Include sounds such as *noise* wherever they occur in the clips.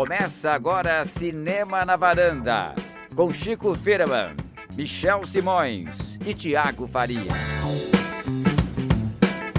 Começa agora Cinema na Varanda, com Chico Firman, Michel Simões e Tiago Faria.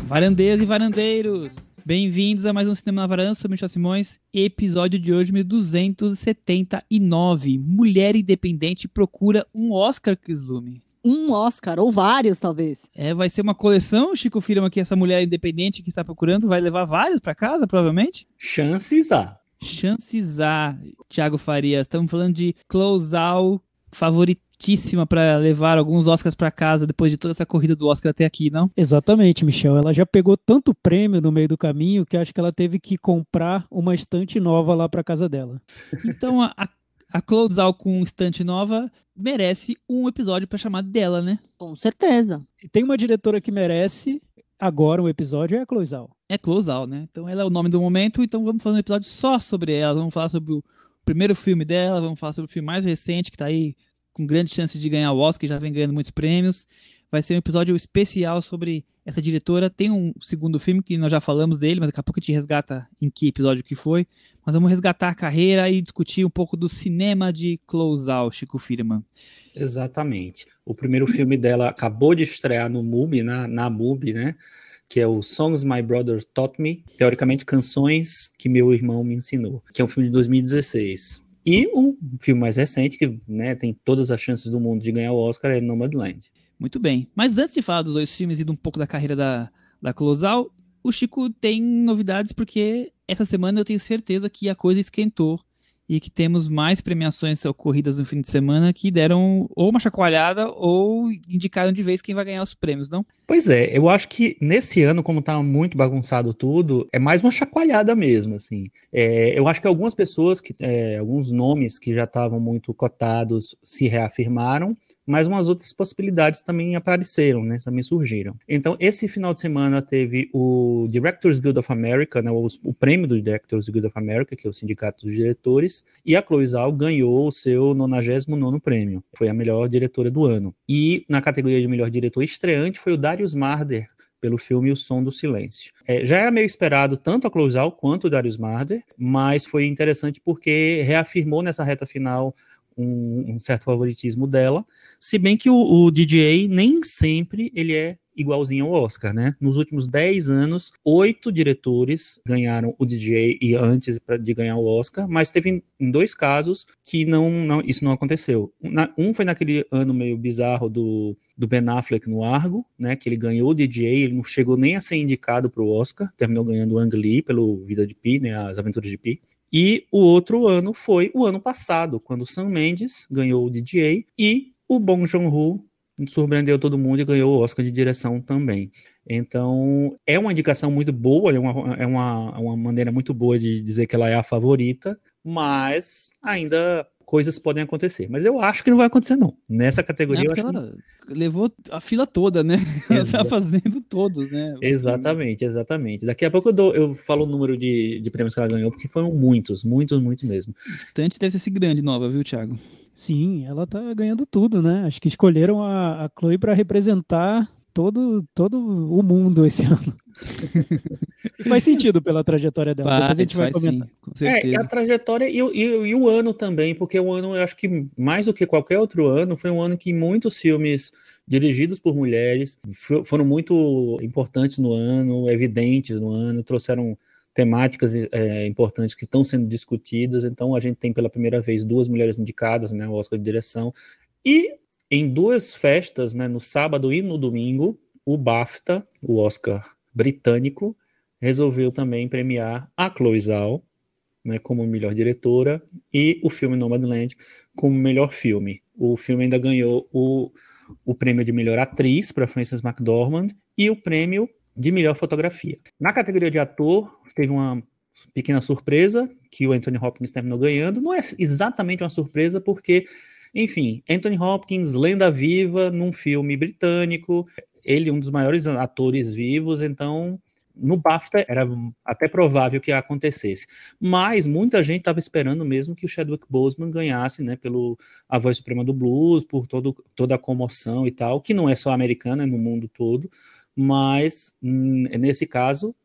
Varandeiras e varandeiros, bem-vindos a mais um Cinema na Varanda, sou Michel Simões, episódio de hoje, 1279. Mulher independente procura um Oscar, Kislume. Um Oscar, ou vários, talvez. É, vai ser uma coleção, Chico Firma, que essa mulher independente que está procurando vai levar vários para casa, provavelmente? Chances há. Chances há, Thiago Farias. Estamos falando de Close Out, favoritíssima para levar alguns Oscars para casa depois de toda essa corrida do Oscar até aqui, não? Exatamente, Michel. Ela já pegou tanto prêmio no meio do caminho que acho que ela teve que comprar uma estante nova lá para casa dela. Então a, a Out com estante nova merece um episódio para chamar dela, né? Com certeza. Se tem uma diretora que merece agora um episódio é Out. É Out, né? Então ela é o nome do momento, então vamos fazer um episódio só sobre ela. Vamos falar sobre o primeiro filme dela, vamos falar sobre o filme mais recente que tá aí com grandes chances de ganhar o Oscar, já vem ganhando muitos prêmios. Vai ser um episódio especial sobre essa diretora. Tem um segundo filme que nós já falamos dele, mas daqui a pouco a gente resgata em que episódio que foi. Mas vamos resgatar a carreira e discutir um pouco do cinema de Out, Chico Firman. Exatamente. O primeiro filme dela acabou de estrear no MUBI, na, na MUBI, né? Que é o Songs My Brother Taught Me, teoricamente canções que meu irmão me ensinou, que é um filme de 2016. E o filme mais recente, que né, tem todas as chances do mundo de ganhar o Oscar, é Nomadland. Muito bem. Mas antes de falar dos dois filmes e de um pouco da carreira da, da Closal, o Chico tem novidades porque essa semana eu tenho certeza que a coisa esquentou e que temos mais premiações ocorridas no fim de semana que deram ou uma chacoalhada ou indicaram de vez quem vai ganhar os prêmios, não? Pois é, eu acho que nesse ano, como tá muito bagunçado tudo, é mais uma chacoalhada mesmo, assim. É, eu acho que algumas pessoas, que, é, alguns nomes que já estavam muito cotados se reafirmaram, mas umas outras possibilidades também apareceram, né, também surgiram. Então, esse final de semana teve o Directors Guild of America, né, o, o prêmio do Directors Guild of America, que é o sindicato dos diretores, e a Chloe Zhao ganhou o seu 99º prêmio. Foi a melhor diretora do ano. E na categoria de melhor diretor estreante foi o Darius Marder, pelo filme O Som do Silêncio. É, já era meio esperado tanto a Out quanto o Darius Marder, mas foi interessante porque reafirmou nessa reta final um, um, certo favoritismo dela, se bem que o, o, DJ nem sempre ele é igualzinho ao Oscar, né? Nos últimos 10 anos, oito diretores ganharam o DJ e antes de ganhar o Oscar, mas teve em dois casos que não, não isso não aconteceu. Um foi naquele ano meio bizarro do, do Ben Affleck no Argo, né? Que ele ganhou o DJ, ele não chegou nem a ser indicado para o Oscar, terminou ganhando o Ang Lee pelo Vida de Pi, né? As Aventuras de Pi. E o outro ano foi o ano passado, quando o Sam Mendes ganhou o DJ e o Bong Joon-ho surpreendeu todo mundo e ganhou o Oscar de direção também. Então, é uma indicação muito boa, é uma, é uma, uma maneira muito boa de dizer que ela é a favorita, mas ainda coisas podem acontecer. Mas eu acho que não vai acontecer, não. Nessa categoria, eu acho ela que... levou a fila toda, né? *laughs* Ela tá fazendo todos, né? Exatamente, exatamente. Daqui a pouco eu, dou, eu falo o número de, de prêmios que ela ganhou, porque foram muitos, muitos, muitos mesmo. Instante deve grande nova, viu, Thiago? Sim, ela tá ganhando tudo, né? Acho que escolheram a, a Chloe para representar todo, todo o mundo esse *laughs* ano. e faz sentido pela trajetória dela. Faz, a gente vai comentar. Sim, com certeza. É, a trajetória e, e, e, o ano também, porque o ano, eu acho que mais do que qualquer outro ano, foi um ano que muitos filmes dirigidos por mulheres foram muito importantes no ano, evidentes no ano, trouxeram temáticas é, importantes que estão sendo discutidas. Então, a gente tem pela primeira vez duas mulheres indicadas, né, o Oscar de direção. E em duas festas, né, no sábado e no domingo, o BAFTA, o Oscar britânico, resolveu também premiar a Chloe Zhao, né, como melhor diretora e o filme Nomadland como melhor filme. O filme ainda ganhou o, o prêmio de melhor atriz para Frances McDormand e o prêmio de melhor fotografia. Na categoria de ator, teve uma pequena surpresa que o Anthony Hopkins terminou ganhando. Não é exatamente uma surpresa porque enfim, Anthony Hopkins, lenda viva num filme britânico, ele um dos maiores atores vivos, então no BAFTA era até provável que acontecesse. Mas muita gente estava esperando mesmo que o Chadwick Boseman ganhasse, né, pelo A Voz Suprema do Blues, por todo, toda a comoção e tal, que não é só americana, é no mundo todo, mas hum, nesse caso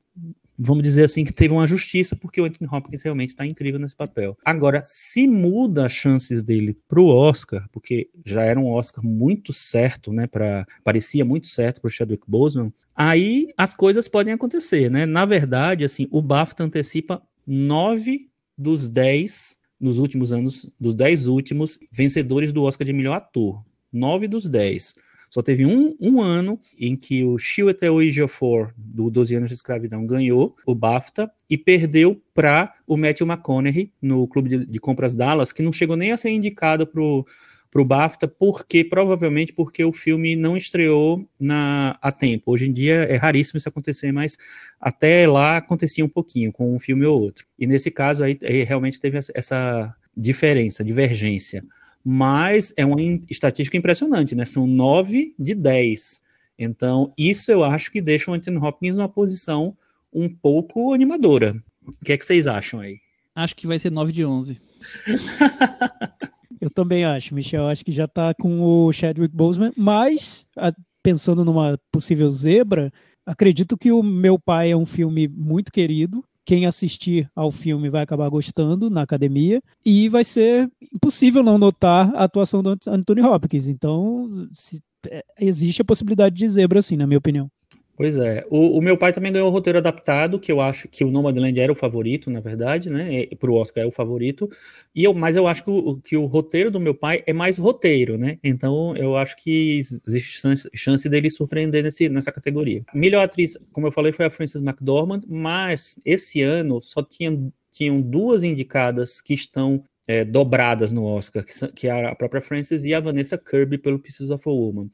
vamos dizer assim, que teve uma justiça, porque o Anthony Hopkins realmente está incrível nesse papel. Agora, se muda as chances dele para o Oscar, porque já era um Oscar muito certo, né, para parecia muito certo para o Chadwick Boseman, aí as coisas podem acontecer, né? Na verdade, assim, o BAFTA antecipa nove dos dez nos últimos anos, dos dez últimos vencedores do Oscar de melhor ator. Nove dos dez. Só teve um, um ano em que o Chiwetel Ejiofor, do 12 anos de escravidão, ganhou o BAFTA e perdeu para o Matthew McConaughey no Clube de, de, Compras Dallas, que não chegou nem a ser indicado para o BAFTA, porque provavelmente porque o filme não estreou na, a tempo. Hoje em dia é raríssimo isso acontecer, mas até lá acontecia um pouquinho com um filme ou outro. E nesse caso aí, aí realmente teve essa diferença, divergência mas é uma estatística impressionante, né? São 9 de 10. Então, isso eu acho que deixa o Anthony Hopkins numa posição um pouco animadora. O que é que vocês acham aí? Acho que vai ser 9 de 11. *laughs* eu também acho, Michel. Acho que já tá com o Chadwick Boseman, mas pensando numa possível zebra, acredito que o Meu Pai é um filme muito querido quem assistir ao filme vai acabar gostando na academia e vai ser impossível não notar a atuação do Anthony Hopkins. Então, se, é, existe a possibilidade de zebra, assim, na minha opinião. Pois é. O, o, meu pai também ganhou o roteiro adaptado, que eu acho que o Nomadland era o favorito, na verdade, né? Para o Oscar é o favorito. E eu, mas eu acho que o, que o roteiro do meu pai é mais roteiro, né? Então eu acho que existe chance, chance dele surpreender nesse, nessa categoria. Melhor atriz, como eu falei, foi a Frances McDormand, mas esse ano só tinha, tinham duas indicadas que estão é, dobradas no Oscar, que, que é a própria Frances e a Vanessa Kirby pelo Pieces of a Woman.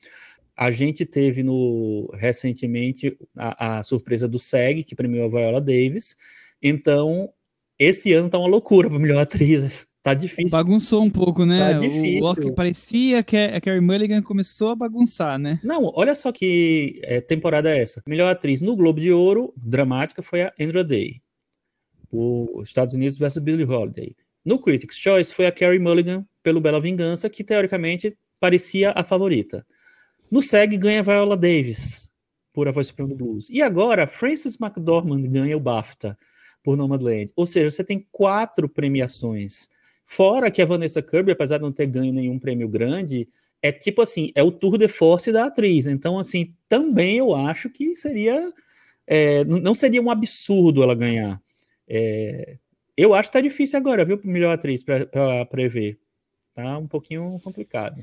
A gente teve no recentemente a, a surpresa do SEG, que premiou a Viola Davis. Então, esse ano tá uma loucura para melhor atriz. Tá difícil. Bagunçou um pouco, né? Tá difícil. O Oscar parecia que a Carrie Mulligan começou a bagunçar, né? Não, olha só que é, temporada é essa. Melhor atriz no Globo de Ouro, dramática, foi a Andra Day. Os Estados Unidos versus Billie Holiday. No Critics' Choice foi a Carrie Mulligan pelo Bela Vingança, que teoricamente parecia a favorita. No SEG ganha Viola Davis por A Voz Suprema do Blues. E agora Frances McDormand ganha o BAFTA por Nomadland. Ou seja, você tem quatro premiações. Fora que a Vanessa Kirby, apesar de não ter ganho nenhum prêmio grande, é tipo assim, é o tour de force da atriz. Então, assim, também eu acho que seria. É, não seria um absurdo ela ganhar. É, eu acho que tá difícil agora, viu, melhor atriz para prever. Tá um pouquinho complicado.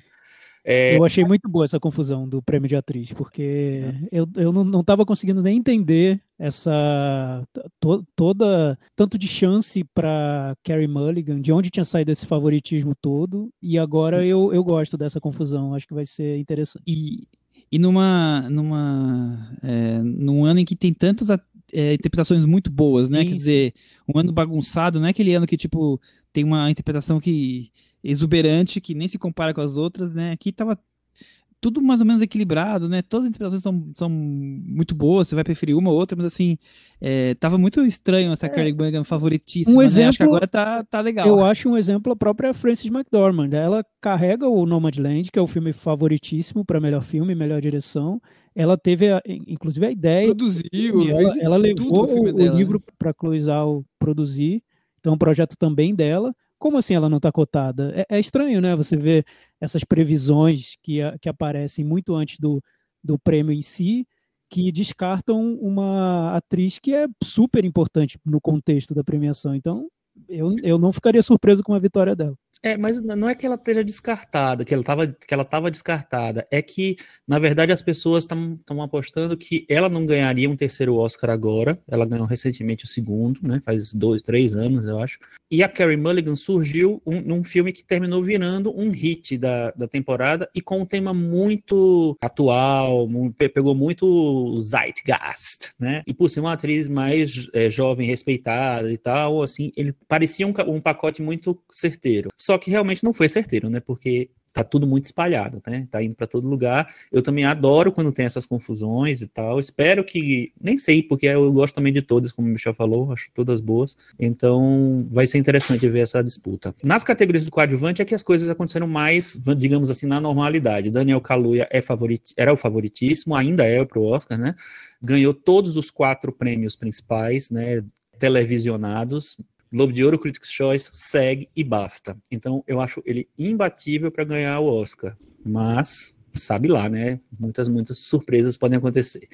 É... Eu achei muito boa essa confusão do prêmio de atriz, porque é. eu, eu não estava conseguindo nem entender essa to, toda tanto de chance para Carrie Mulligan, de onde tinha saído esse favoritismo todo, e agora eu, eu gosto dessa confusão, acho que vai ser interessante. E, e numa, numa é, num ano em que tem tantas é, interpretações muito boas, né? Sim. Quer dizer, um ano bagunçado, não é aquele ano que, tipo, tem uma interpretação que exuberante, que nem se compara com as outras, né? Aqui tava tudo mais ou menos equilibrado, né? Todas as interpretações são, são muito boas, você vai preferir uma ou outra, mas assim, é, tava muito estranho essa é, Carrie Mulligan favoritíssima, um exemplo, né? Acho que agora tá, tá legal. Eu acho um exemplo a própria Frances McDormand. Ela carrega o Nomadland, que é o filme favoritíssimo para melhor filme, melhor direção. Ela teve, a, inclusive, a ideia. Produziu, ela, ela levou o, o dela, livro né? para Cloizal produzir, então, um projeto também dela. Como assim ela não está cotada? É, é, estranho, né? Você ver essas previsões que, que aparecem muito antes do, do prêmio em si, que descartam uma atriz que é super importante no contexto da premiação. Então, eu, eu não ficaria surpreso com a vitória dela. É, mas não é que ela esteja descartada, que ela estava que ela estava descartada, é que na verdade as pessoas estão apostando que ela não ganharia um terceiro Oscar agora. Ela ganhou recentemente o segundo, né? Faz dois, três anos, eu acho. E a Carrie Mulligan surgiu um, num filme que terminou virando um hit da, da temporada e com um tema muito atual, pegou muito zeitgeist, né? E por ser uma atriz mais é, jovem, respeitada e tal, assim, ele parecia um, um pacote muito certeiro. Só que realmente não foi certeiro, né? Porque tá tudo muito espalhado, né? Tá indo para todo lugar. Eu também adoro quando tem essas confusões e tal. Espero que, nem sei, porque eu gosto também de todas, como o Michel falou, acho todas boas. Então, vai ser interessante ver essa disputa. Nas categorias do coadjuvante é que as coisas aconteceram mais, digamos assim, na normalidade. Daniel Kaluuya é era o favoritíssimo, ainda é pro Oscar, né? Ganhou todos os quatro prêmios principais, né? Televisionados, Globo de Ouro, Critics' Choice, SEG e BAFTA. Então, eu acho ele imbatível para ganhar o Oscar. Mas, sabe lá, né? Muitas, muitas surpresas podem acontecer.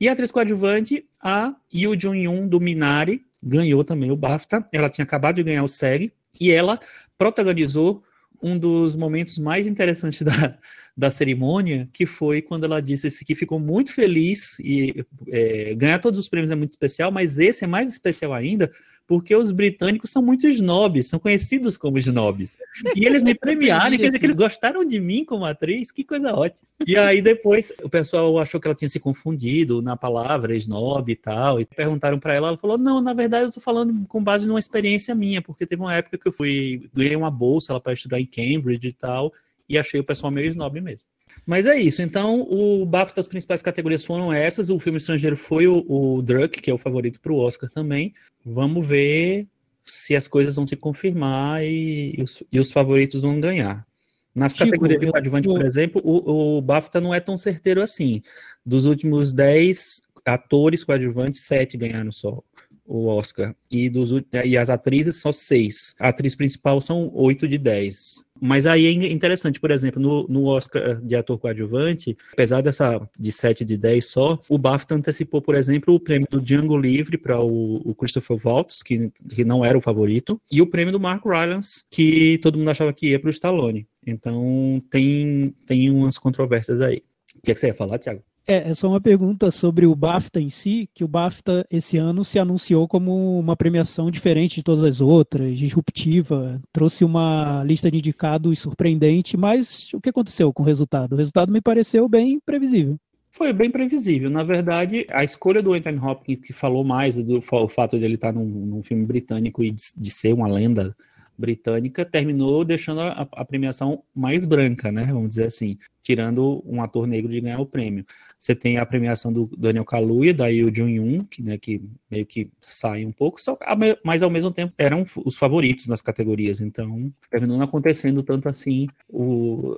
E a atriz coadjuvante, a Yoo Jun-yoon, do Minari, ganhou também o BAFTA. Ela tinha acabado de ganhar o SEG. E ela protagonizou um dos momentos mais interessantes *laughs* da, da cerimônia, que foi quando ela disse que ficou muito feliz e é, ganhar todos os prêmios é muito especial, mas esse é mais especial ainda porque os britânicos são muito snobs, são conhecidos como snobs. E eles me *laughs* premiaram, quer dizer que eles gostaram de mim como atriz, que coisa ótima. E aí depois o pessoal achou que ela tinha se confundido na palavra snob e tal, e perguntaram para ela, ela falou: "Não, na verdade eu tô falando com base numa experiência minha, porque teve uma época que eu fui ganhei uma bolsa para estudar em Cambridge e tal, e achei o pessoal meio snob mesmo". Mas é isso. Então, o BAFTA, as principais categorias foram essas. O filme estrangeiro foi o, o Druk, que é o favorito para o Oscar também. Vamos ver se as coisas vão se confirmar e, e, os, e os, favoritos vão ganhar. Nas Chico, categorias de coadjuvante, eu... por exemplo, o, o BAFTA não é tão certeiro assim. Dos últimos 10 atores coadjuvantes, 7 ganharam só o Oscar. E, dos, e as atrizes, só 6. A atriz principal são 8 de 10. Mas aí é interessante, por exemplo, no, no Oscar de ator coadjuvante, apesar dessa de 7 de 10 só, o BAFTA antecipou, por exemplo, o prêmio do Django Livre para o, o, Christopher Waltz, que, que não era o favorito, e o prêmio do Mark Rylance, que todo mundo achava que ia para o Stallone. Então tem, tem umas controvérsias aí. O que, é que você ia falar, Thiago? É, é só uma pergunta sobre o BAFTA em si, que o BAFTA esse ano se anunciou como uma premiação diferente de todas as outras, disruptiva, trouxe uma lista de indicados surpreendente, mas o que aconteceu com o resultado? O resultado me pareceu bem previsível. Foi bem previsível. Na verdade, a escolha do Anthony Hopkins, que falou mais do o fato de ele estar num, num filme britânico e de, de ser uma lenda britânica terminou deixando a, a, premiação mais branca, né? Vamos dizer assim, tirando um ator negro de ganhar o prêmio. Você tem a premiação do Daniel Kaluuya, da Yoo Jun-yoon, que, né, que meio que sai um pouco, só, mas ao mesmo tempo eram os favoritos nas categorias. Então, terminou não acontecendo tanto assim o,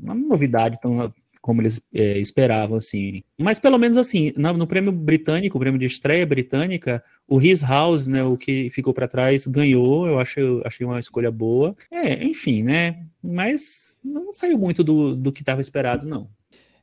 uma novidade tão como eles é, esperavam, assim. Mas pelo menos assim, no, no, prêmio britânico, o prêmio de estreia britânica, o His House, né, o que ficou para trás, ganhou. Eu achei, achei uma escolha boa. É, enfim, né? Mas não saiu muito do, do que estava esperado, não.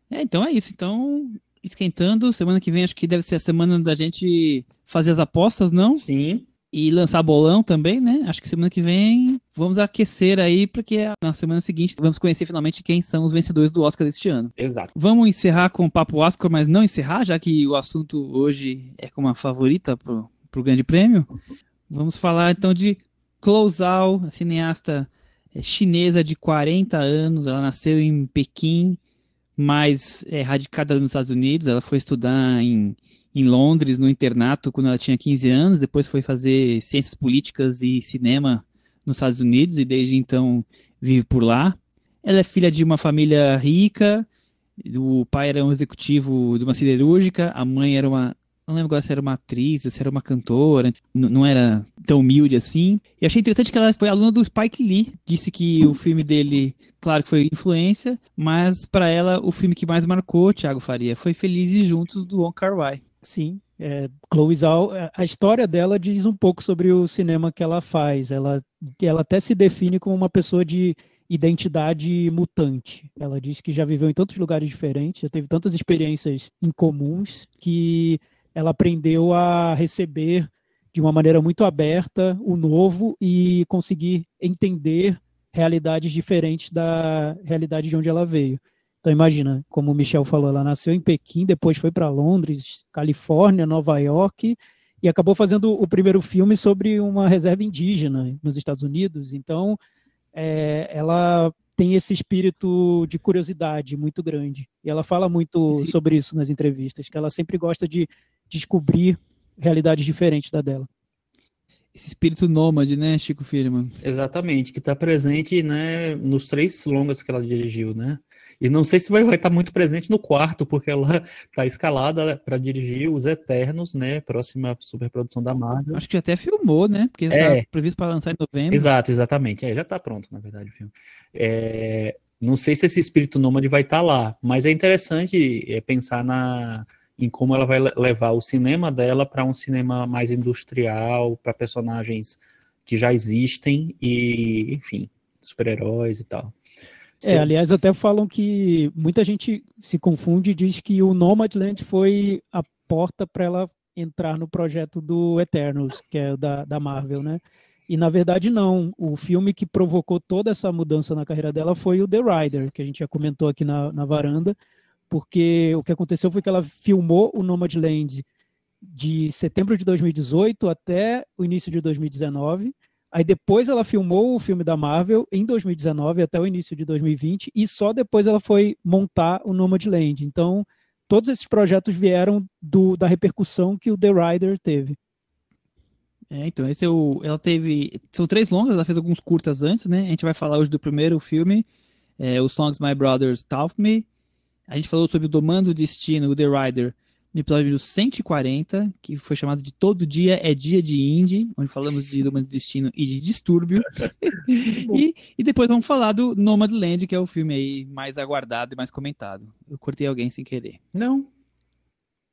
É, então é isso. Então, esquentando, semana que vem acho que deve ser a semana da gente fazer as apostas, não? Sim e lançar bolão também, né? Acho que semana que vem vamos aquecer aí, porque na semana seguinte vamos conhecer finalmente quem são os vencedores do Oscar deste ano. Exato. Vamos encerrar com o Papo Oscar, mas não encerrar, já que o assunto hoje é como a favorita pro, pro Grande Prêmio. Vamos falar então de Chloe Zhao, a cineasta é, chinesa de 40 anos. Ela nasceu em Pequim, mas é radicada nos Estados Unidos. Ela foi estudar em em Londres, no internato, quando ela tinha 15 anos. Depois foi fazer ciências políticas e cinema nos Estados Unidos e desde então vive por lá. Ela é filha de uma família rica. O pai era um executivo de uma siderúrgica, a mãe era uma. Não lembro agora se era uma atriz, se era uma cantora, não era tão humilde assim. E achei interessante que ela foi aluna do Spike Lee. Disse que o filme dele, claro que foi influência, mas para ela o filme que mais marcou, Thiago Faria, foi Felizes Juntos do Wong Kar Wai. Sim, é, Chloe Zhao, é, a história dela diz um pouco sobre o cinema que ela faz. Ela, ela até se define como uma pessoa de identidade mutante. Ela diz que já viveu em tantos lugares diferentes, já teve tantas experiências incomuns que ela aprendeu a receber de uma maneira muito aberta o novo e conseguir entender realidades diferentes da realidade de onde ela veio. Então imagina, como o Michel falou, ela nasceu em Pequim, depois foi para Londres, Califórnia, Nova York e acabou fazendo o primeiro filme sobre uma reserva indígena nos Estados Unidos. Então é, ela tem esse espírito de curiosidade muito grande. E ela fala muito Sim. sobre isso nas entrevistas, que ela sempre gosta de descobrir realidades diferentes da dela. esse espírito nômade, né, Chico Firman? Exatamente, que está presente, né, nos três longas que ela dirigiu, né? E não sei se vai, estar tá muito presente no quarto, porque ela está escalada para dirigir Os Eternos, né? Próxima superprodução da Marvel. Acho que até filmou, né? Porque é. Tá previsto para lançar em novembro. Exato, exatamente. É, já está pronto, na verdade, o filme. É, não sei se esse espírito nômade vai estar tá lá, mas é interessante é, pensar na, em como ela vai levar o cinema dela para um cinema mais industrial, para personagens que já existem e, enfim, super-heróis e tal. É, aliás, até falam que muita gente se confunde e diz que o Nomadland foi a porta para ela entrar no projeto do Eternals, que é da, da Marvel, né? E na verdade não. O filme que provocou toda essa mudança na carreira dela foi o The Rider, que a gente já comentou aqui na, na varanda, porque o que aconteceu foi que ela filmou o Nomadland de setembro de 2018 até o início de 2019 Aí depois ela filmou o filme da Marvel em 2019 até o início de 2020 e só depois ela foi montar o Nomadland. Então, todos esses projetos vieram do, da repercussão que o The Rider teve. É, então, esse é o. Ela teve. São três longas, ela fez alguns curtas antes, né? A gente vai falar hoje do primeiro filme, é, o Songs My Brothers Taught Me. A gente falou sobre o Domando Destino, o The Rider, no episódio 140, que foi chamado de Todo Dia é Dia de Indie, onde falamos de Nomad Destino e de Distúrbio. *laughs* e, e, depois vamos falar do Nomadland, que é o filme aí mais aguardado e mais comentado. Eu cortei alguém sem querer. Não.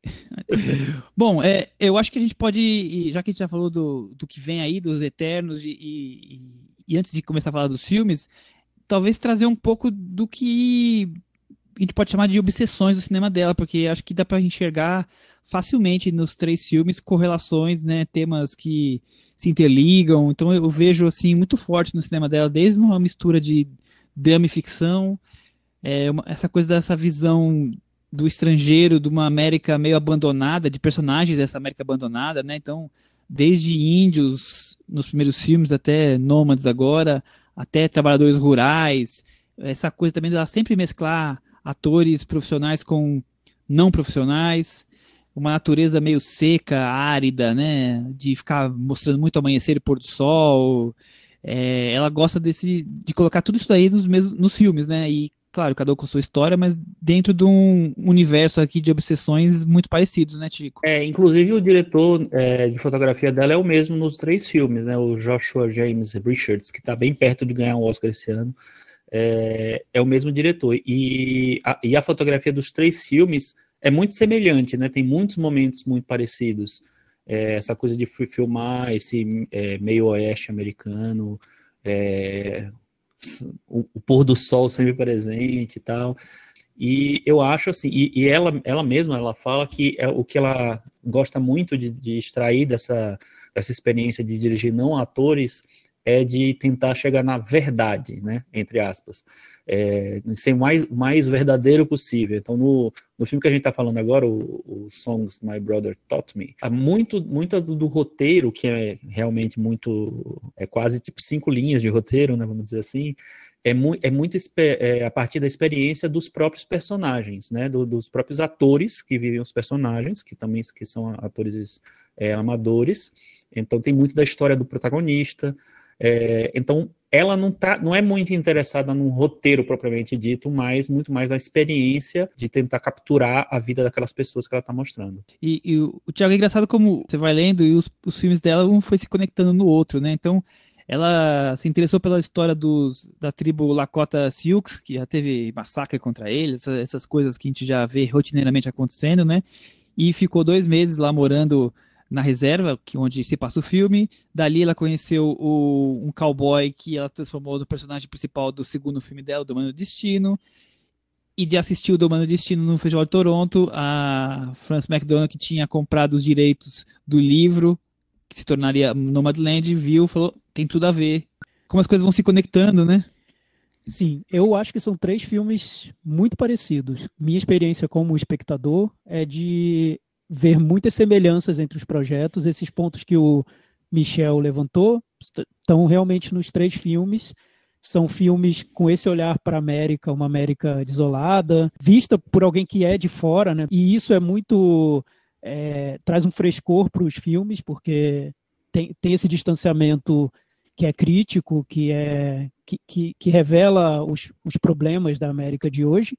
*laughs* Bom, é, eu acho que a gente pode, já que a gente já falou do, do que vem aí, dos Eternos, e, e, e antes de começar a falar dos filmes, talvez trazer um pouco do que a gente pode chamar de obsessões do cinema dela, porque acho que dá para enxergar facilmente nos três filmes correlações, né, temas que se interligam. Então eu vejo assim muito forte no cinema dela, desde uma mistura de drama e ficção, é, uma, essa coisa dessa visão do estrangeiro, de uma América meio abandonada, de personagens dessa América abandonada, né? Então, desde índios nos primeiros filmes até nômades agora, até trabalhadores rurais, essa coisa também dela sempre mesclar atores profissionais com não profissionais, uma natureza meio seca, árida, né? De ficar mostrando muito amanhecer e pôr do sol. É, ela gosta desse, de colocar tudo isso daí nos, mesmos, nos filmes, né? E, claro, cada um com sua história, mas dentro de um universo aqui de obsessões muito parecidos, né, Tico? É, inclusive o diretor é, de fotografia dela é o mesmo nos três filmes, né? O Joshua James Richards, que está bem perto de ganhar um Oscar esse ano é, é o mesmo diretor. E a, e a fotografia dos três filmes é muito semelhante, né? Tem muitos momentos muito parecidos. É, essa coisa de filmar esse é, meio oeste americano, é, o, o, pôr do sol sempre presente e tal. E eu acho assim, e, e ela, ela mesma, ela fala que é o que ela gosta muito de, de extrair dessa, dessa experiência de dirigir não atores é de tentar chegar na verdade, né, entre aspas, é, ser mais, mais verdadeiro possível. Então, no, no filme que a gente está falando agora, o, o, Songs My Brother Taught Me, há muito, muito do, do, roteiro, que é realmente muito, é quase tipo cinco linhas de roteiro, né, vamos dizer assim, é, mu é muito é, a partir da experiência dos próprios personagens, né, do, dos próprios atores que vivem os personagens, que também que são atores é, amadores. Então, tem muito da história do protagonista, é, então, ela não, tá, não é muito interessada num roteiro propriamente dito, mas muito mais na experiência de tentar capturar a vida daquelas pessoas que ela está mostrando. E, e, o Tiago é engraçado como você vai lendo e os, os filmes dela um foi se conectando no outro, né? Então, ela se interessou pela história dos, da tribo Lakota Sioux, que já teve massacre contra eles, essas coisas que a gente já vê rotineiramente acontecendo, né? E ficou dois meses lá morando na reserva, que onde se passa o filme. Dali ela conheceu o, um cowboy que ela transformou no personagem principal do segundo filme dela, do Mano Destino. E de assistir o Domando Destino no Festival de Toronto, a Frances McDonald, que tinha comprado os direitos do livro, que se tornaria Nomadland, viu falou: tem tudo a ver. Como as coisas vão se conectando, né? Sim, eu acho que são três filmes muito parecidos. Minha experiência como espectador é de ver muitas semelhanças entre os projetos. Esses pontos que o Michel levantou estão realmente nos três filmes. São filmes com esse olhar para a América, uma América desolada, vista por alguém que é de fora, né? E isso é muito. É, traz um frescor para os filmes, porque tem, tem esse distanciamento que é crítico, que, é, que, que, que revela os, os problemas da América de hoje.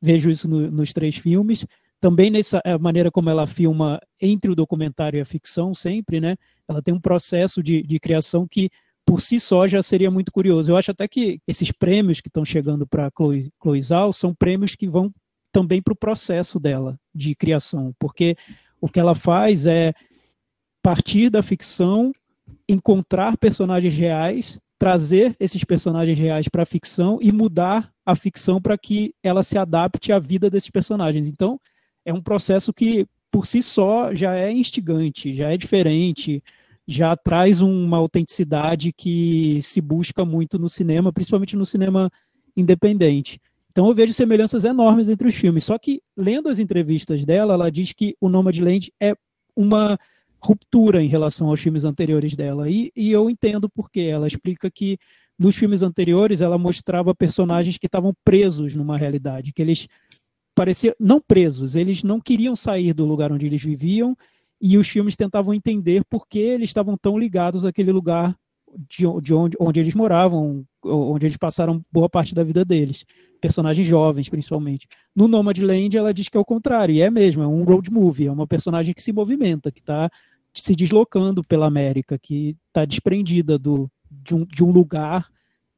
Vejo isso no, nos três filmes. Também nessa maneira como ela filma entre o documentário e a ficção, sempre, né? Ela tem um processo de, de criação que, por si só, já seria muito curioso. Eu acho até que esses prêmios que estão chegando para Chloe, Chloe Zhao são prêmios que vão também para o processo dela de criação, porque o que ela faz é partir da ficção, encontrar personagens reais, trazer esses personagens reais para a ficção e mudar a ficção para que ela se adapte à vida desses personagens. Então, é um processo que, por si só, já é instigante, já é diferente, já traz uma autenticidade que se busca muito no cinema, principalmente no cinema independente. Então eu vejo semelhanças enormes entre os filmes. Só que, lendo as entrevistas dela, ela diz que o Nomadland é uma ruptura em relação aos filmes anteriores dela. E, e eu entendo porque ela explica que nos filmes anteriores ela mostrava personagens que estavam presos numa realidade, que eles pareciam não presos, eles não queriam sair do lugar onde eles viviam e os filmes tentavam entender por que eles estavam tão ligados àquele lugar de, de onde, onde eles moravam, onde eles passaram boa parte da vida deles. Personagens jovens, principalmente. No Nomadland, ela diz que é o contrário, e é mesmo, é um road movie, é uma personagem que se movimenta, que está se deslocando pela América, que está desprendida do, de, um, de um lugar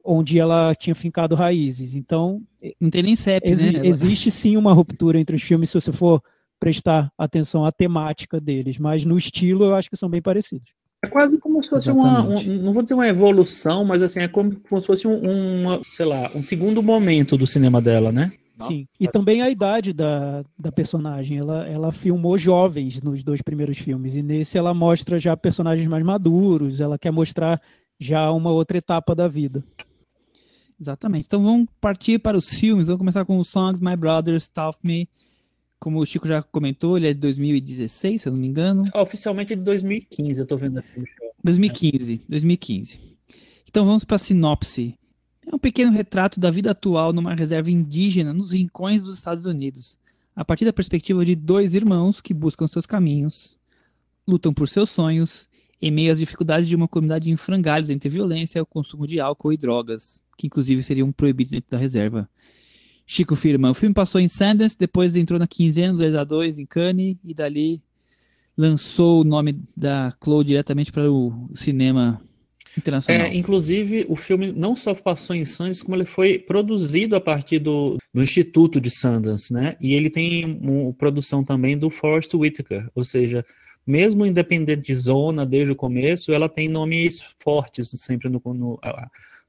onde ela tinha fincado raízes. Então, não tem nem CEP, exi né? Existe sim uma ruptura entre os filmes, se você for prestar atenção à temática deles, mas no estilo eu acho que são bem parecidos. É quase como se fosse Exatamente. uma, um, não vou dizer uma evolução, mas assim, é como, como se fosse um, uma, sei lá, um segundo momento do cinema dela, né? Sim, e também a idade da, da personagem. Ela, ela filmou jovens nos dois primeiros filmes, e nesse ela mostra já personagens mais maduros, ela quer mostrar já uma outra etapa da vida. Exatamente. Então vamos partir para os filmes. Vamos começar com os Songs My Brothers Taught Me. Como o Chico já comentou, ele é de 2016, se eu não me engano. É, oficialmente é de 2015, eu tô vendo aqui no show. 2015, 2015. Então vamos para a sinopse. É um pequeno retrato da vida atual numa reserva indígena nos rincões dos Estados Unidos, a partir da perspectiva de dois irmãos que buscam seus caminhos, lutam por seus sonhos, em meio às dificuldades de uma comunidade em frangalhos entre violência, o consumo de álcool e drogas, que inclusive seriam proibidos dentro da reserva. Chico Firma, o filme passou em Sundance, depois entrou na 15 anos, 2 em Cannes, e dali lançou o nome da Chloe diretamente para o cinema internacional. É, inclusive, o filme não só passou em Sundance, como ele foi produzido a partir do, do Instituto de Sundance, né? E ele tem uma produção também do Forrest Whitaker, ou seja, mesmo independente de zona desde o começo, ela tem nomes fortes sempre no, no,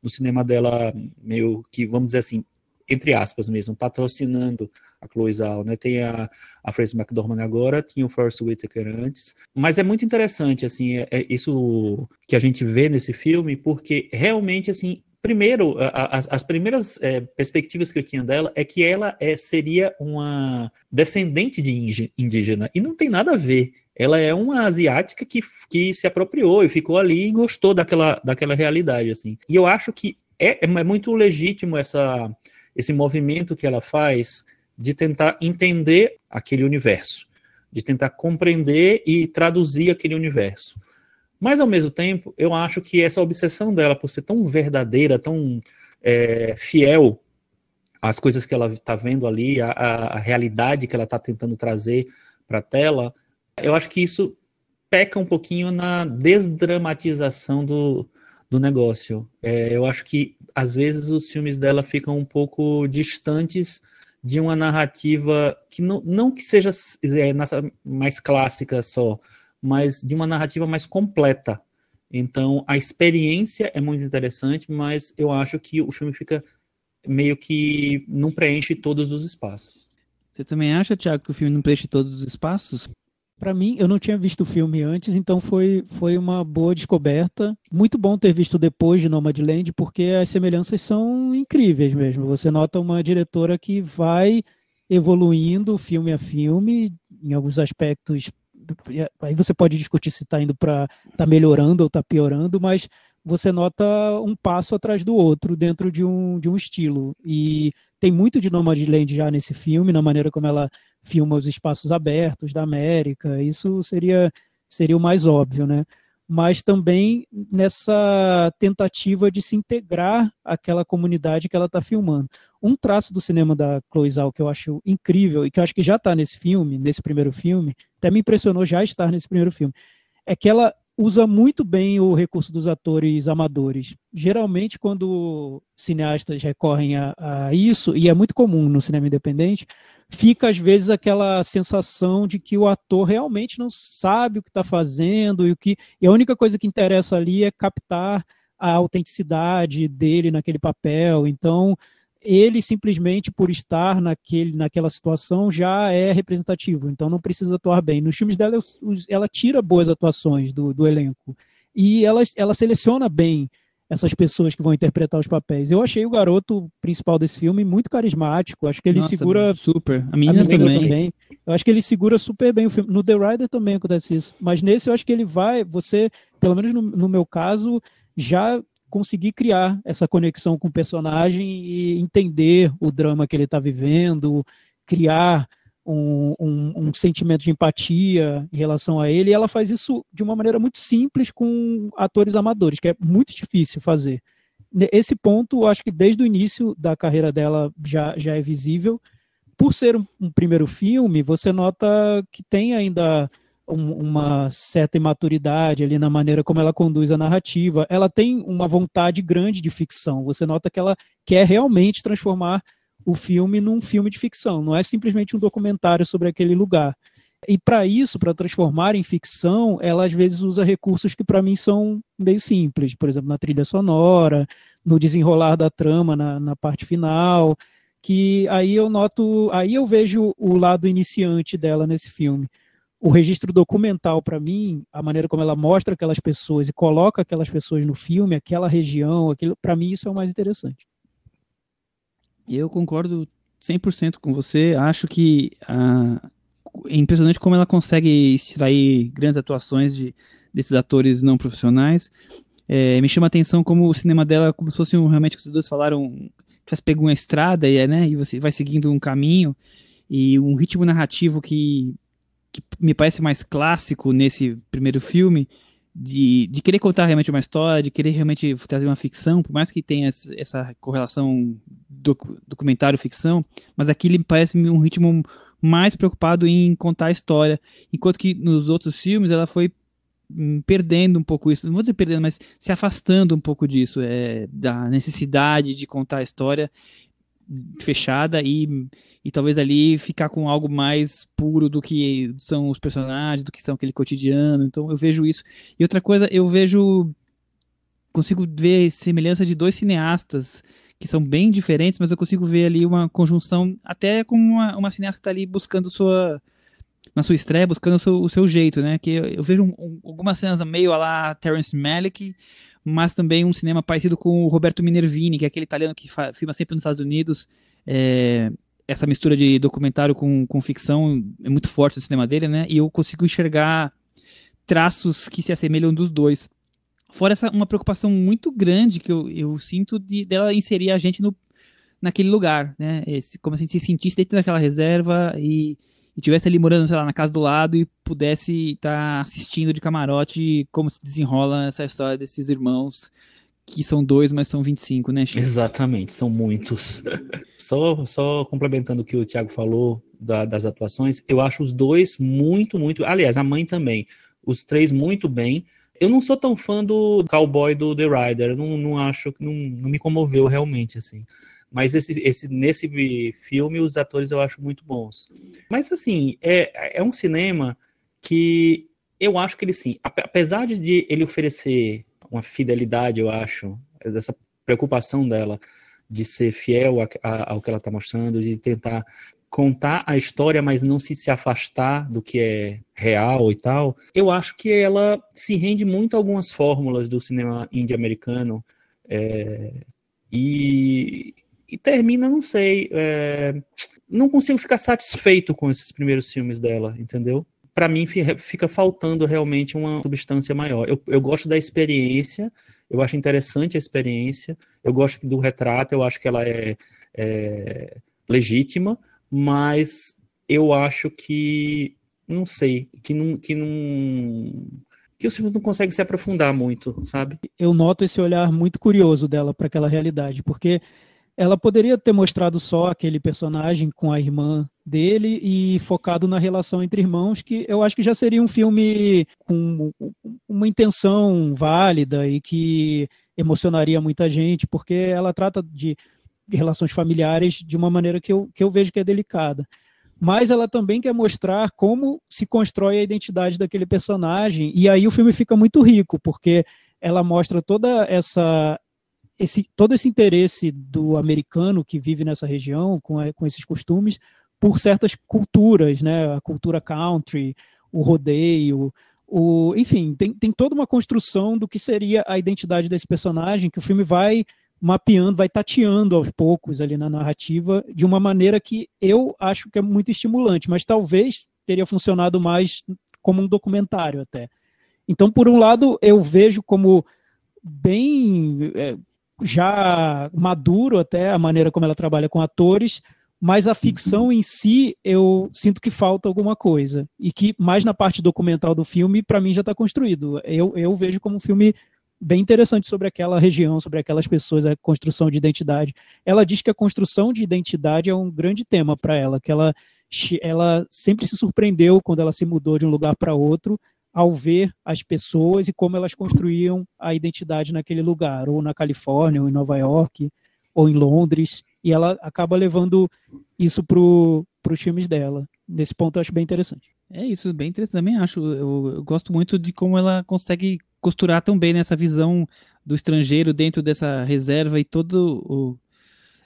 no cinema dela, meio que, vamos dizer assim, entre aspas mesmo, patrocinando a Chloe Zhao, né? Tem a, a Frances McDormand agora, tinha o Forrest Whitaker antes, mas é muito interessante, assim, é, é isso que a gente vê nesse filme, porque realmente, assim, primeiro, as, as primeiras é, perspectivas que eu tinha dela é que ela é, seria uma descendente de indígena, e não tem nada a ver. Ela é uma asiática que, que se apropriou e ficou ali e gostou daquela, daquela realidade, assim. E eu acho que é, é muito legítimo essa, esse movimento que ela faz de tentar entender aquele universo, de tentar compreender e traduzir aquele universo. Mas, ao mesmo tempo, eu acho que essa obsessão dela por ser tão verdadeira, tão é, fiel às coisas que ela está vendo ali, a, a, realidade que ela está tentando trazer para a tela, eu acho que isso peca um pouquinho na desdramatização do, do negócio. É, eu acho que, às vezes, os filmes dela ficam um pouco distantes de uma narrativa que não, não que seja é, mais clássica só, mas de uma narrativa mais completa. Então, a experiência é muito interessante, mas eu acho que o filme fica meio que não preenche todos os espaços. Você também acha, Tiago, que o filme não preenche todos os espaços? Para mim, eu não tinha visto o filme antes, então foi, foi uma boa descoberta. Muito bom ter visto depois de Nomadland, porque as semelhanças são incríveis mesmo. Você nota uma diretora que vai evoluindo filme a filme, em alguns aspectos. Aí você pode discutir se está indo para. está melhorando ou está piorando, mas você nota um passo atrás do outro dentro de um, de um estilo. E tem muito de Nomadland já nesse filme, na maneira como ela filma os espaços abertos da América, isso seria, seria o mais óbvio, né? Mas também nessa tentativa de se integrar àquela comunidade que ela está filmando. Um traço do cinema da Chloe Zhao que eu acho incrível e que eu acho que já está nesse filme, nesse primeiro filme, até me impressionou já estar nesse primeiro filme, é que ela usa muito bem o recurso dos atores amadores. Geralmente, quando cineastas recorrem a, a, isso, e é muito comum no cinema independente, fica às vezes aquela sensação de que o ator realmente não sabe o que está fazendo e o que e a única coisa que interessa ali é captar a autenticidade dele naquele papel. Então, ele simplesmente por estar naquele, naquela situação já é representativo, então não precisa atuar bem. Nos filmes dela, ela tira boas atuações do, do elenco e ela, ela seleciona bem essas pessoas que vão interpretar os papéis. Eu achei o garoto principal desse filme muito carismático. Acho que ele Nossa, segura super. A menina, a menina também. também. Eu acho que ele segura super bem o filme. No The Rider também acontece isso. Mas nesse eu acho que ele vai, você, pelo menos no, no meu caso, já conseguir criar essa conexão com o personagem e entender o drama que ele está vivendo, criar um, um, um, sentimento de empatia em relação a ele, e ela faz isso de uma maneira muito simples com atores amadores, que é muito difícil fazer. Esse ponto, acho que desde o início da carreira dela já, já é visível. Por ser um, um primeiro filme, você nota que tem ainda uma certa imaturidade ali na maneira como ela conduz a narrativa. Ela tem uma vontade grande de ficção. Você nota que ela quer realmente transformar o filme num filme de ficção, não é simplesmente um documentário sobre aquele lugar. E para isso, para transformar em ficção, ela às vezes usa recursos que para mim são meio simples, por exemplo, na trilha sonora, no desenrolar da trama na, na parte final, que aí eu noto, aí eu vejo o lado iniciante dela nesse filme o registro documental para mim, a maneira como ela mostra aquelas pessoas e coloca aquelas pessoas no filme, aquela região, para mim isso é o mais interessante. Eu concordo 100% com você. Acho que ah, é impressionante como ela consegue extrair grandes atuações de, desses atores não profissionais. É, me chama a atenção como o cinema dela, como se fosse um, realmente, que os dois falaram, tivesse pego uma estrada e, né, e você vai seguindo um caminho e um ritmo narrativo que, que me parece mais clássico nesse primeiro filme, de, de querer contar realmente uma história, de querer realmente trazer uma ficção, por mais que tenha essa correlação doc, documentário-ficção, mas aqui ele parece um ritmo mais preocupado em contar a história, enquanto que nos outros filmes ela foi hum, perdendo um pouco isso, não vou dizer perdendo, mas se afastando um pouco disso, é, da necessidade de contar a história fechada e, e talvez ali ficar com algo mais puro do que são os personagens, do que são aquele cotidiano. Então eu vejo isso. E outra coisa, eu vejo. Consigo ver semelhança de dois cineastas que são bem diferentes, mas eu consigo ver ali uma conjunção, até com uma, uma cineasta que está ali buscando sua. Na sua estreia, buscando o seu, o seu jeito, né? Que eu, eu vejo um, um, algumas cenas meio a lá Terence Malick, mas também um cinema parecido com o Roberto Minervini, que é aquele italiano que filma sempre nos Estados Unidos. É, essa mistura de documentário com, com ficção é muito forte no cinema dele, né? E eu consigo enxergar traços que se assemelham dos dois. Fora essa uma preocupação muito grande que eu, eu sinto de dela inserir a gente no, naquele lugar, né? Esse, como assim se sentisse dentro daquela reserva e e tivesse ali morando, sei lá, na casa do lado e pudesse estar tá assistindo de camarote como se desenrola essa história desses irmãos que são dois, mas são 25, né, Chico? Exatamente, são muitos. *laughs* só, só complementando o que o Thiago falou da, das atuações, eu acho os dois muito, muito. Aliás, a mãe também. Os três muito bem. Eu não sou tão fã do cowboy do The Rider, não, não acho que não, não me comoveu realmente, assim. Mas esse, esse, nesse filme, os atores eu acho muito bons. Mas, assim, é, é um cinema que eu acho que ele, sim, apesar de ele oferecer uma fidelidade, eu acho, dessa preocupação dela de ser fiel a, ao que ela está mostrando, de tentar contar a história, mas não se se afastar do que é real e tal. Eu acho que ela se rende muito a algumas fórmulas do cinema indie-americano é, e e termina, não sei, é, não consigo ficar satisfeito com esses primeiros filmes dela, entendeu? Para mim fica faltando realmente uma substância maior. Eu, eu gosto da experiência, eu acho interessante a experiência, eu gosto do retrato, eu acho que ela é, é legítima, mas eu acho que, não sei, que não, que não que os filmes não conseguem se aprofundar muito, sabe? Eu noto esse olhar muito curioso dela para aquela realidade, porque ela poderia ter mostrado só aquele personagem com a irmã dele e focado na relação entre irmãos, que eu acho que já seria um filme com uma intenção válida e que emocionaria muita gente, porque ela trata de relações familiares de uma maneira que eu, que eu vejo que é delicada. Mas ela também quer mostrar como se constrói a identidade daquele personagem, e aí o filme fica muito rico, porque ela mostra toda essa esse, todo esse interesse do americano que vive nessa região, com, com esses costumes, por certas culturas, né? A cultura country, o rodeio, o, enfim, tem, tem toda uma construção do que seria a identidade desse personagem que o filme vai mapeando, vai tateando aos poucos ali na narrativa de uma maneira que eu acho que é muito estimulante, mas talvez teria funcionado mais como um documentário até. Então, por um lado, eu vejo como bem é, já maduro até a maneira como ela trabalha com atores, mas a ficção em si eu sinto que falta alguma coisa e que mais na parte documental do filme para mim já está construído. Eu, eu vejo como um filme bem interessante sobre aquela região, sobre aquelas pessoas, a construção de identidade. Ela diz que a construção de identidade é um grande tema para ela, que ela ela sempre se surpreendeu quando ela se mudou de um lugar para outro ao ver as pessoas e como elas construíam a identidade naquele lugar, ou na Califórnia, ou em Nova York, ou em Londres, e ela acaba levando isso para os filmes dela. Nesse ponto eu acho bem interessante. É isso, bem interessante. Também acho. Eu, eu, gosto muito de como ela consegue costurar tão bem nessa visão do estrangeiro dentro dessa reserva e todo o,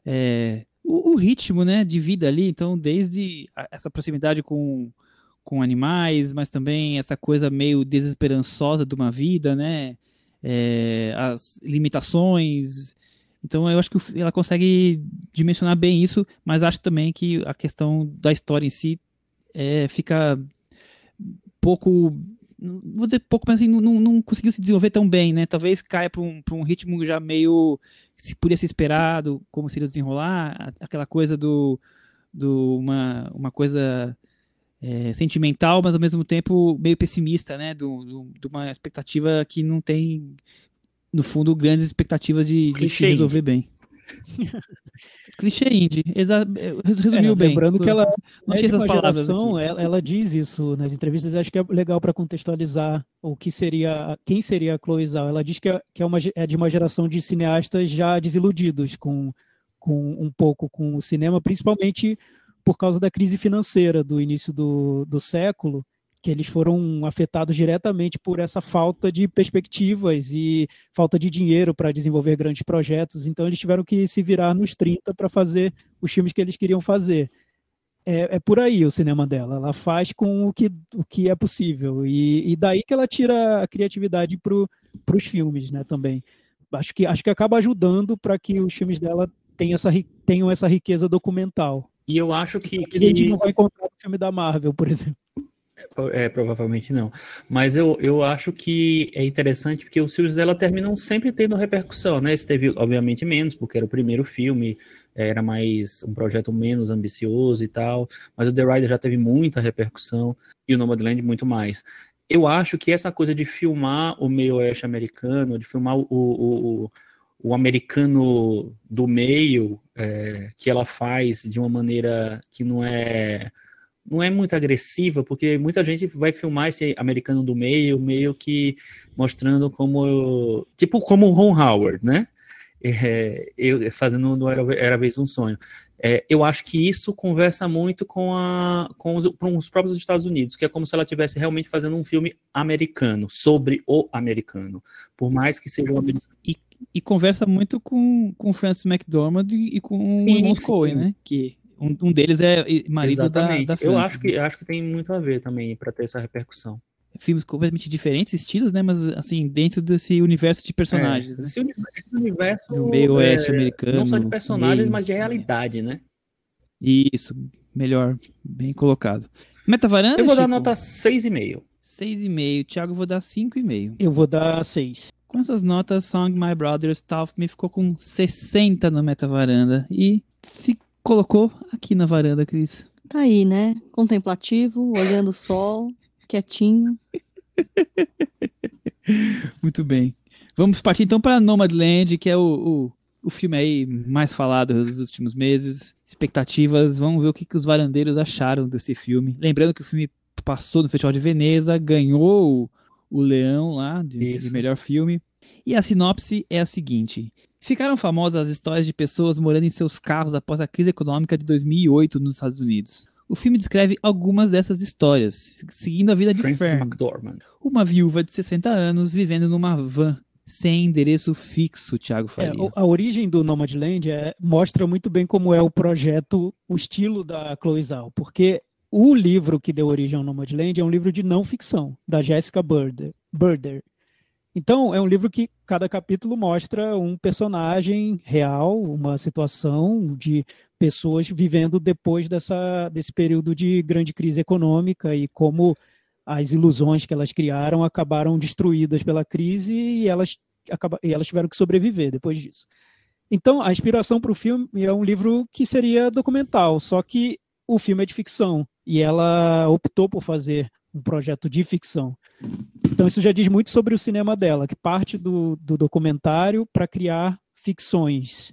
é, o, o, ritmo né, de vida ali. Então, desde essa proximidade com com animais, mas também essa coisa meio desesperançosa de uma vida, né? É, as limitações. Então eu acho que ela consegue dimensionar bem isso, mas acho também que a questão da história em si é, fica pouco. Vou dizer pouco, mas assim, não, não conseguiu se desenvolver tão bem, né? Talvez caia para um, um ritmo já meio. se podia ser esperado, como seria desenrolar, aquela coisa do. do uma, uma coisa é, sentimental, mas ao mesmo tempo meio pessimista, né? De uma expectativa que não tem, no fundo, grandes expectativas de, de se resolver bem. *laughs* Clichê indie, exa resumiu é, bem. Lembrando que ela não tinha essas palavras. Ela, ela, diz isso nas entrevistas, acho que é legal para contextualizar o que seria, quem seria a Chloe Zhao. Ela diz que é, que é, uma, é de uma geração de cineastas já desiludidos com, com um pouco com o cinema, principalmente por causa da crise financeira do início do, do século, que eles foram afetados diretamente por essa falta de perspectivas e falta de dinheiro para desenvolver grandes projetos. Então, eles tiveram que se virar nos 30 para fazer os filmes que eles queriam fazer. É, é, por aí o cinema dela. Ela faz com o que, o que é possível. E, e daí que ela tira a criatividade para os filmes né, também. Acho que, acho que acaba ajudando para que os filmes dela tenham essa, tenham essa riqueza documental. E eu acho que. A gente não vai encontrar no filme da Marvel, por exemplo. É, provavelmente não. Mas eu, eu acho que é interessante porque os filmes dela terminam sempre tendo repercussão, né? Esse teve, obviamente, menos, porque era o primeiro filme, era mais um projeto menos ambicioso e tal. Mas o The Rider já teve muita repercussão e o Nomadland muito mais. Eu acho que essa coisa de filmar o meio oeste americano, de filmar o, o, o o americano do meio é, que ela faz de uma maneira que não é não é muito agressiva, porque muita gente vai filmar esse americano do meio, meio que mostrando como tipo como o Ron Howard, né? É, eu fazendo no era, era vez um sonho. É, eu acho que isso conversa muito com, a, com os, com, os, próprios Estados Unidos, que é como se ela estivesse realmente fazendo um filme americano, sobre o americano. Por mais que seja um americano conversa muito com, com Francis McDormand e com sim, o irmão Coen, né? Que um, um, deles é marido Exatamente. da, da Eu acho que, acho que tem muito a ver também para ter essa repercussão. Filmes completamente diferentes, estilos, né? Mas, assim, dentro desse universo de personagens. É, né? Esse universo. Do meio oeste é, americano. Não só de personagens, meio, mas de realidade, né? Isso, melhor, bem colocado. Meta varanda? Eu vou Chico? dar nota 6,5. 6,5. Thiago, eu vou dar 5,5. Eu vou dar 6. Com essas notas, Song My Brothers Talk me ficou com 60 no Meta Varanda e se colocou aqui na varanda, Cris. Tá aí, né? Contemplativo, olhando o sol, *laughs* quietinho. *laughs* Muito bem. Vamos partir então para Nomadland, que é o, o, o, filme aí mais falado dos últimos meses. Expectativas, vamos ver o que, que os varandeiros acharam desse filme. Lembrando que o filme passou no Festival de Veneza, ganhou o, Leão lá de, de melhor filme. E a sinopse é a seguinte: Ficaram famosas as histórias de pessoas morando em seus carros após a crise econômica de 2008 nos Estados Unidos. O filme descreve algumas dessas histórias, seguindo a vida de Francis Fern, McDormand. uma viúva de 60 anos vivendo numa van sem endereço fixo, Thiago Faria. É, a origem do Nomadland é, mostra muito bem como é o projeto, o estilo da Chloe Zhao, porque o livro que deu origem ao Nomadland é um livro de não ficção, da Jessica Burder. Burder. Então, é um livro que cada capítulo mostra um personagem real, uma situação de pessoas vivendo depois dessa, desse período de grande crise econômica e como as ilusões que elas criaram acabaram destruídas pela crise e elas, e elas tiveram que sobreviver depois disso. Então, a inspiração para o filme é um livro que seria documental, só que o filme é de ficção e ela optou por fazer um projeto de ficção. Então isso já diz muito sobre o cinema dela, que parte do, do documentário para criar ficções.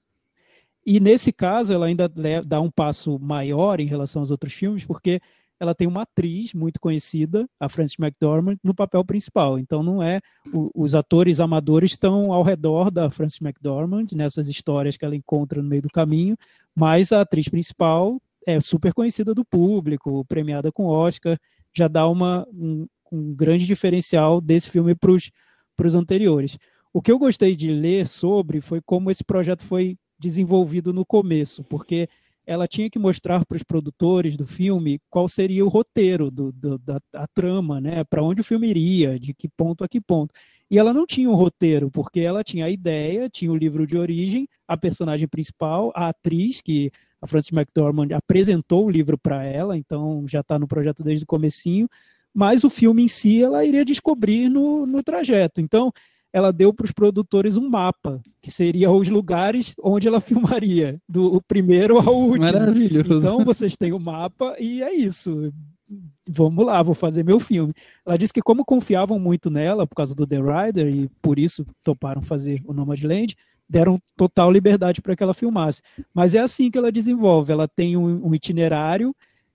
E nesse caso ela ainda dá um passo maior em relação aos outros filmes, porque ela tem uma atriz muito conhecida, a Frances McDormand, no papel principal. Então não é o, os atores amadores estão ao redor da Frances McDormand nessas histórias que ela encontra no meio do caminho, mas a atriz principal é super conhecida do público, premiada com Oscar já dá uma, um, um grande diferencial desse filme para os anteriores. O que eu gostei de ler sobre foi como esse projeto foi desenvolvido no começo, porque ela tinha que mostrar para os produtores do filme qual seria o roteiro do, do da trama, né? Para onde o filme iria, de que ponto a que ponto. E ela não tinha um roteiro, porque ela tinha a ideia, tinha o livro de origem, a personagem principal, a atriz que a Frances McDormand apresentou o livro para ela, então já está no projeto desde o comecinho, mas o filme em si ela iria descobrir no, no trajeto. Então, ela deu para os produtores um mapa, que seria os lugares onde ela *laughs* filmaria, do primeiro ao último. Maravilhoso. Então, vocês têm o mapa e é isso. Vamos lá, vou fazer meu filme. Ela disse que como confiavam muito nela por causa do The Rider e por isso toparam fazer o Nomadland, deram total liberdade para que ela filmasse. Mas é assim que ela desenvolve. Ela tem um, um, itinerário,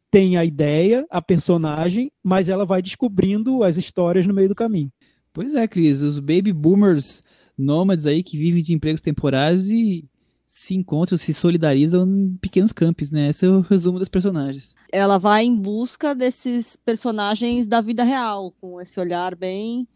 tem a ideia, a personagem, mas ela vai descobrindo as histórias no meio do caminho. Pois é, Cris, os baby boomers nômades aí que vivem de empregos temporários e se encontram, se solidarizam em pequenos campos, né? Esse é o resumo das personagens. Ela vai em busca desses personagens da vida real, com esse olhar bem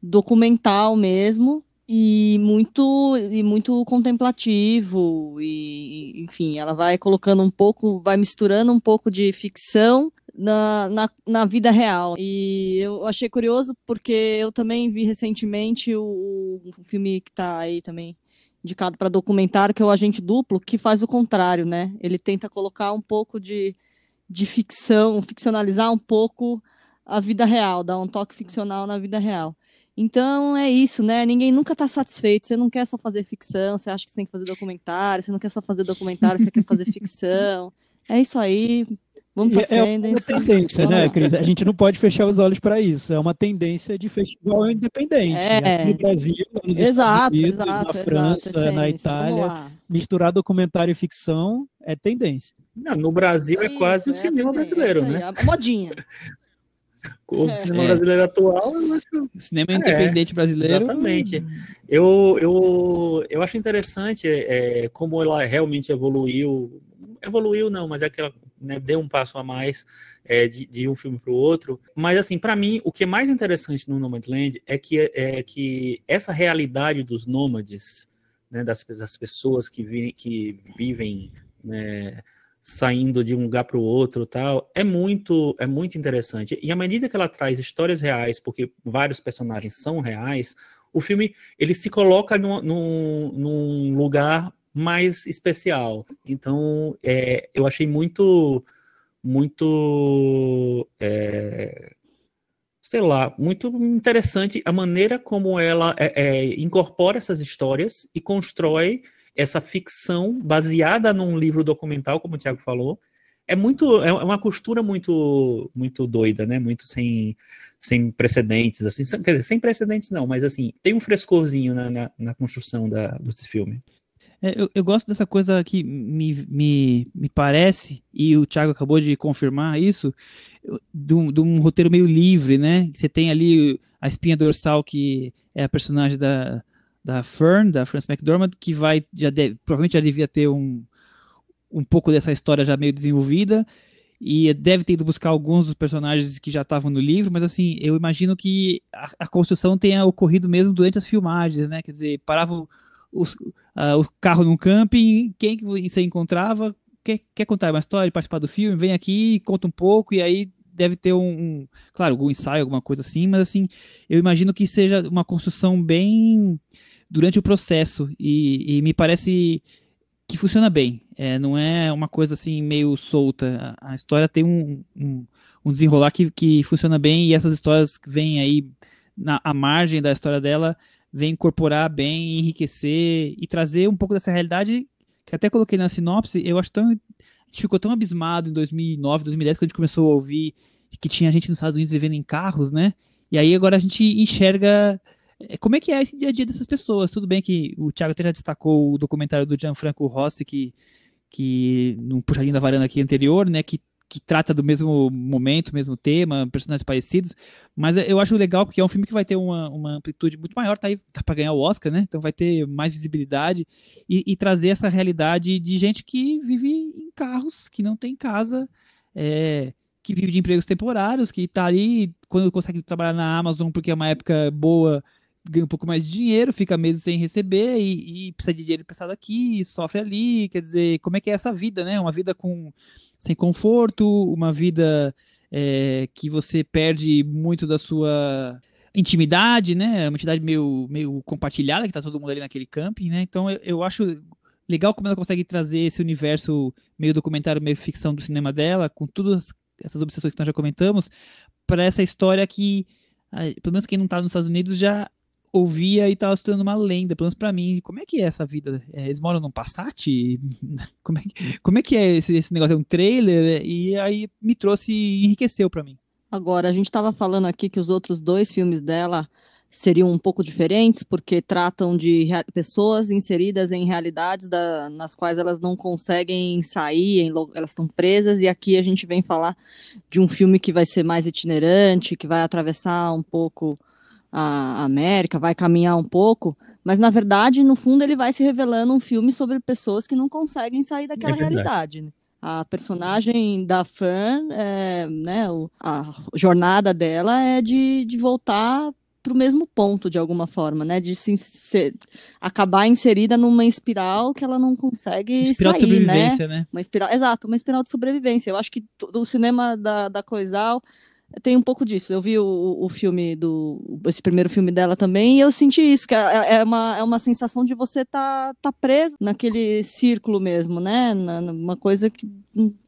documental mesmo, e muito e muito contemplativo e enfim ela vai colocando um pouco vai misturando um pouco de ficção na, na, na vida real. E eu achei curioso porque eu também vi recentemente o, o filme que está aí também indicado para documentário que é o Agente Duplo que faz o contrário né? Ele tenta colocar um pouco de, de ficção ficcionalizar um pouco a vida real dar um toque ficcional na vida real então é isso, né? Ninguém nunca está satisfeito. Você não quer só fazer ficção, você acha que você tem que fazer documentário, você não quer só fazer documentário, você quer fazer ficção. É isso aí. Vamos para É uma tendência, né, Cris? A gente não pode fechar os olhos para isso. É uma tendência de festival independente. É. Aqui no Brasil, nos exato, Unidos, exato, na França, exato, na Itália. Misturar documentário e ficção é tendência. Não, no Brasil é, é quase o é cinema brasileiro, né? A modinha. *laughs* O é. cinema brasileiro atual, eu acho... O cinema é, independente brasileiro. Exatamente. Eu, eu, eu acho interessante é, como ela realmente evoluiu. Evoluiu não, mas é que ela né, deu um passo a mais é, de, de, um filme para o outro. Mas, assim, para mim, o que é mais interessante no Nomadland é que, é que essa realidade dos nômades, né, das, das pessoas que, vi, que vivem né, saindo de um lugar para o outro tal é muito é muito interessante. E à medida que ela traz histórias reais porque vários personagens são reais o filme ele se coloca num, num, num lugar mais especial. Então é, eu achei muito muito é, sei lá muito interessante a maneira como ela é, é incorpora essas histórias e constrói essa ficção baseada num livro documental, como o Tiago falou, é muito é uma costura muito muito doida, né? Muito sem sem precedentes, assim, quer dizer, sem precedentes não, mas assim, tem um frescorzinho na, na, na construção da, desse filme. É, eu, eu, gosto dessa coisa que me, me, me parece, e o Thiago acabou de confirmar isso, de um, de um roteiro meio livre, né? Você tem ali a espinha dorsal, que é a personagem da, da Fern, da Frances McDormand, que vai, já deve, provavelmente já devia ter um, um pouco dessa história já meio desenvolvida, e deve ter ido buscar alguns dos personagens que já estavam no livro, mas assim, eu imagino que a, a, construção tenha ocorrido mesmo durante as filmagens, né? Quer dizer, parava o, o, uh, o carro num camping, quem que você encontrava, quer, quer contar uma história, participar do filme, vem aqui, conta um pouco, e aí deve ter um, um, claro, algum ensaio, alguma coisa assim, mas assim, eu imagino que seja uma construção bem durante o processo, e, e me parece que funciona bem. É, não é uma coisa assim meio solta. A, a história tem um, um, um, desenrolar que, que funciona bem e essas histórias que vêm aí na a margem da história dela vem incorporar bem, enriquecer e trazer um pouco dessa realidade que até coloquei na sinopse. Eu acho tão a gente ficou tão abismado em 2009, 2010 quando a gente começou a ouvir que tinha gente nos Estados Unidos vivendo em carros, né? E aí agora a gente enxerga como é que é esse dia a dia dessas pessoas? Tudo bem que o Thiago até já destacou o documentário do Gianfranco Rossi, que, que num puxadinho da varanda aqui anterior, né, que, que trata do mesmo momento, mesmo tema, personagens parecidos, mas eu acho legal porque é um filme que vai ter uma, uma amplitude muito maior, tá aí tá ganhar o Oscar, né? Então vai ter mais visibilidade e, e, trazer essa realidade de gente que vive em carros, que não tem casa, é, que vive de empregos temporários, que tá ali quando consegue trabalhar na Amazon porque é uma época boa ganha um pouco mais de dinheiro, fica meses sem receber e, e precisa de dinheiro emprestado aqui, sofre ali, quer dizer, como é que é essa vida, né? Uma vida com sem conforto, uma vida é, que você perde muito da sua intimidade, né? Uma intimidade meio, meio compartilhada, que tá todo mundo ali naquele camping, né? Então eu, eu acho legal como ela consegue trazer esse universo meio documentário, meio ficção do cinema dela, com todas essas obsessões que nós já comentamos, para essa história que, pelo menos quem não está nos Estados Unidos já ouvia e tava se tornando uma lenda, pelo menos pra mim. Como é que é essa vida? É, eles moram num Passat? *laughs* Como é, como é que é esse, esse negócio? É um trailer? E aí me trouxe e enriqueceu para mim. Agora, a gente estava falando aqui que os outros dois filmes dela seriam um pouco diferentes, porque tratam de pessoas inseridas em realidades da, nas quais elas não conseguem sair, em, elas estão presas, e aqui a gente vem falar de um filme que vai ser mais itinerante, que vai atravessar um pouco a América, vai caminhar um pouco, mas na verdade, no fundo, ele vai se revelando um filme sobre pessoas que não conseguem sair daquela é realidade. Né? A personagem da Fern, é, né, a jornada dela é de, de voltar para o mesmo ponto, de alguma forma, né? De se, se, acabar inserida numa espiral que ela não consegue espiral sair, de né? sobrevivência, né? né? Uma espiral, exato, uma espiral de sobrevivência. Eu acho que o cinema da, da Coisal tem um pouco disso. Eu vi o, o filme do. esse primeiro filme dela também, e eu senti isso, que é, é uma, é uma sensação de você tá, tá preso naquele círculo mesmo, né? Na, uma coisa que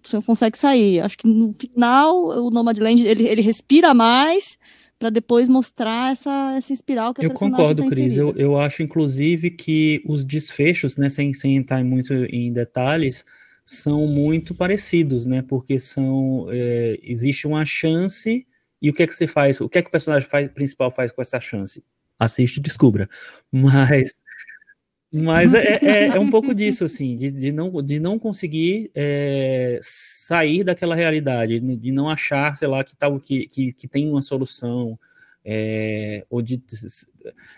você não consegue sair. Acho que no final o Nomadland ele, ele respira mais para depois mostrar essa, essa espiral que a Eu concordo, tá Cris. Eu, eu acho, inclusive, que os desfechos, né, sem, sem entrar muito em detalhes, são muito parecidos, né? Porque são é, existe uma chance e o que é que você faz? O que é que o personagem faz, principal faz com essa chance? Assiste e descubra. *laughs* Mas mas é, é, é, um pouco disso, assim, de, de, não, de não conseguir é, sair daquela realidade, de não achar, sei lá, que, tal, que, que, que tem uma solução. É, ou de,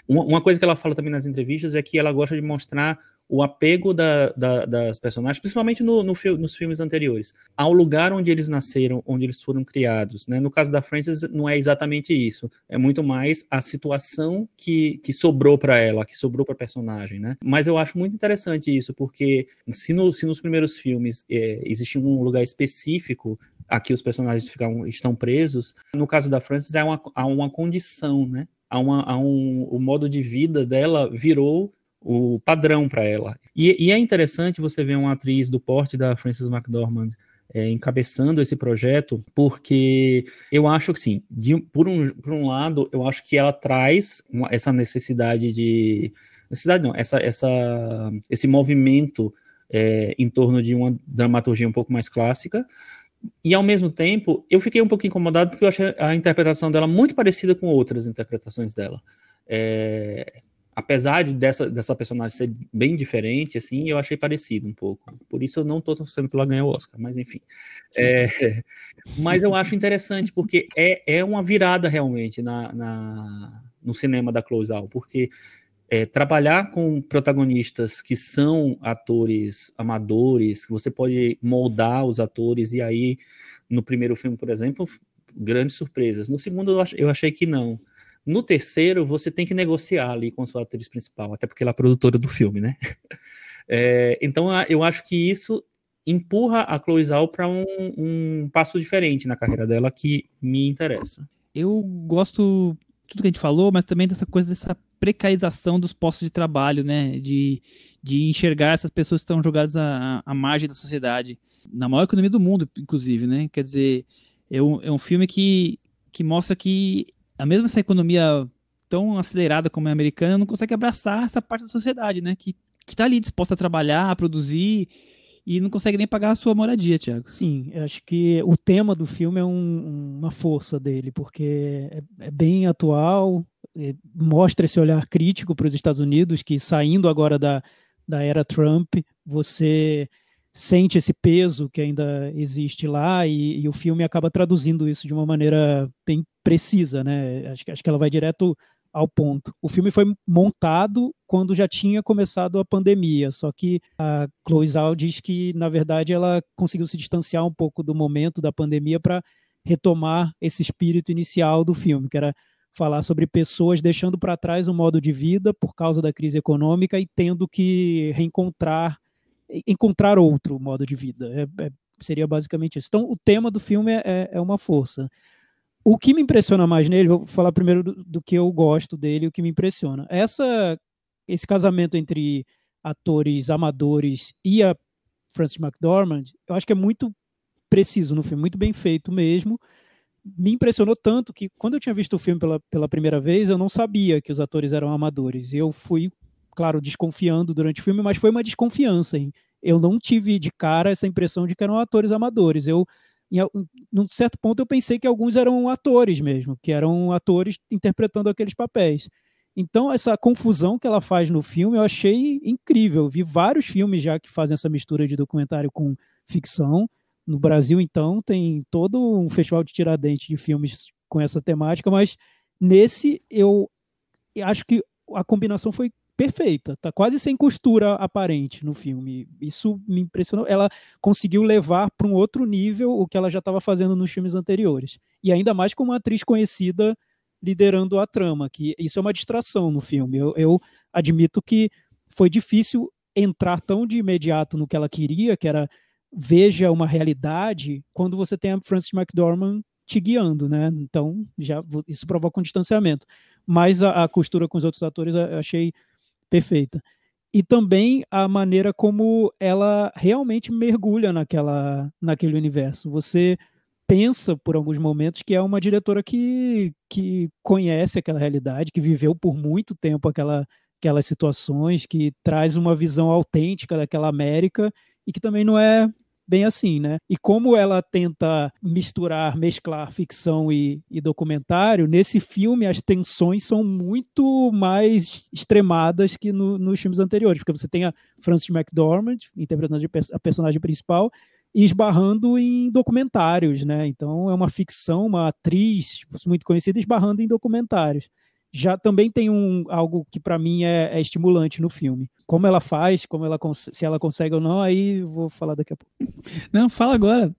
uma coisa que ela fala também nas entrevistas é que ela gosta de mostrar o apego da, da, das personagens, principalmente no, no, nos filmes anteriores, ao lugar onde eles nasceram, onde eles foram criados. Né? No caso da Frances, não é exatamente isso. É muito mais a situação que, que sobrou para ela, que sobrou para a personagem. Né? Mas eu acho muito interessante isso, porque se, no, se nos primeiros filmes é, existia um lugar específico aqui os personagens ficam, estão presos, no caso da Frances há uma, há uma condição, né? Há, uma, há um, o modo de vida dela virou o padrão para ela. E, e, é interessante você ver uma atriz do porte da Frances McDormand é, encabeçando esse projeto, porque eu acho que sim, de, por, um, por um lado, eu acho que ela traz uma, essa necessidade de. Necessidade não, essa, essa, esse movimento é, em torno de uma dramaturgia um pouco mais clássica, E ao mesmo tempo, eu fiquei um pouco incomodado porque eu achei a interpretação dela muito parecida com outras interpretações dela. É, apesar de dessa, dessa personagem ser bem diferente, assim, eu achei parecido um pouco. Por isso eu não estou torcendo pela ganhar o Oscar, mas enfim. É, *laughs* mas eu acho interessante, porque é, é uma virada realmente na, na no cinema da Out, porque é, trabalhar com protagonistas que são atores amadores, você pode moldar os atores, e aí, no primeiro filme, por exemplo, grandes surpresas. No segundo, eu achei que não. No terceiro, você tem que negociar ali com sua atriz principal, até porque ela é produtora do filme, né? *laughs* É, então, eu acho que isso empurra a Chloe Zhao para um, um, passo diferente na carreira dela que me interessa. Eu gosto tudo que a gente falou, mas também dessa coisa dessa precarização dos postos de trabalho, né? De, de enxergar essas pessoas que estão jogadas à, à margem da sociedade, na maior economia do mundo, inclusive, né? Quer dizer, é um, é um filme que, que mostra que a mesma essa economia tão acelerada como é a americana não consegue abraçar essa parte da sociedade, né? Que, que tá ali disposta a trabalhar, a produzir e não consegue nem pagar a sua moradia, Tiago. Sim, acho que o tema do filme é um, uma força dele, porque é, é bem atual, é, mostra esse olhar crítico para os Estados Unidos, que saindo agora da, da era Trump, você sente esse peso que ainda existe lá e, e, o filme acaba traduzindo isso de uma maneira bem precisa, né? Acho, acho que ela vai direto ao ponto. O filme foi montado quando já tinha começado a pandemia, só que a Chloe Zhao diz que, na verdade, ela conseguiu se distanciar um pouco do momento da pandemia para retomar esse espírito inicial do filme, que era falar sobre pessoas deixando para trás um modo de vida por causa da crise econômica e tendo que reencontrar encontrar outro modo de vida. É, é, seria basicamente isso. Então, o tema do filme é, é, uma força. O que me impressiona mais nele, vou falar primeiro do, do que eu gosto dele, o que me impressiona. Essa, esse casamento entre atores amadores e a Frances McDormand, eu acho que é muito preciso no filme, muito bem feito mesmo. Me impressionou tanto que quando eu tinha visto o filme pela, pela primeira vez, eu não sabia que os atores eram amadores. Eu fui claro, desconfiando durante o filme, mas foi uma desconfiança. Hein? Eu não tive de cara essa impressão de que eram atores amadores. Eu, em, num certo ponto, eu pensei que alguns eram atores mesmo, que eram atores interpretando aqueles papéis. Então, essa confusão que ela faz no filme, eu achei incrível. Vi vários filmes já que fazem essa mistura de documentário com ficção. No Brasil, então, tem todo um festival de tiradentes de filmes com essa temática, mas nesse eu acho que a combinação foi perfeita, tá quase sem costura aparente no filme. Isso me impressionou. Ela conseguiu levar para um outro nível o que ela já estava fazendo nos filmes anteriores. E ainda mais com uma atriz conhecida liderando a trama, que isso é uma distração no filme. Eu, eu admito que foi difícil entrar tão de imediato no que ela queria, que era veja uma realidade, quando você tem a Frances McDormand te guiando, né? Então, já isso provoca um distanciamento. Mas a, a costura com os outros atores eu achei perfeita. E também a maneira como ela realmente mergulha naquela, naquele universo. Você pensa por alguns momentos que é uma diretora que, que conhece aquela realidade, que viveu por muito tempo aquela, aquelas situações, que traz uma visão autêntica daquela América e que também não é bem assim, né? E como ela tenta misturar, mesclar ficção e, e, documentário, nesse filme as tensões são muito mais extremadas que no, nos filmes anteriores, porque você tem a Frances McDormand interpretando a personagem principal e esbarrando em documentários, né? Então é uma ficção, uma atriz muito conhecida esbarrando em documentários já também tem um algo que para mim é, é, estimulante no filme. Como ela faz, como ela se ela consegue ou não, aí vou falar daqui a pouco. *laughs* Não, fala agora.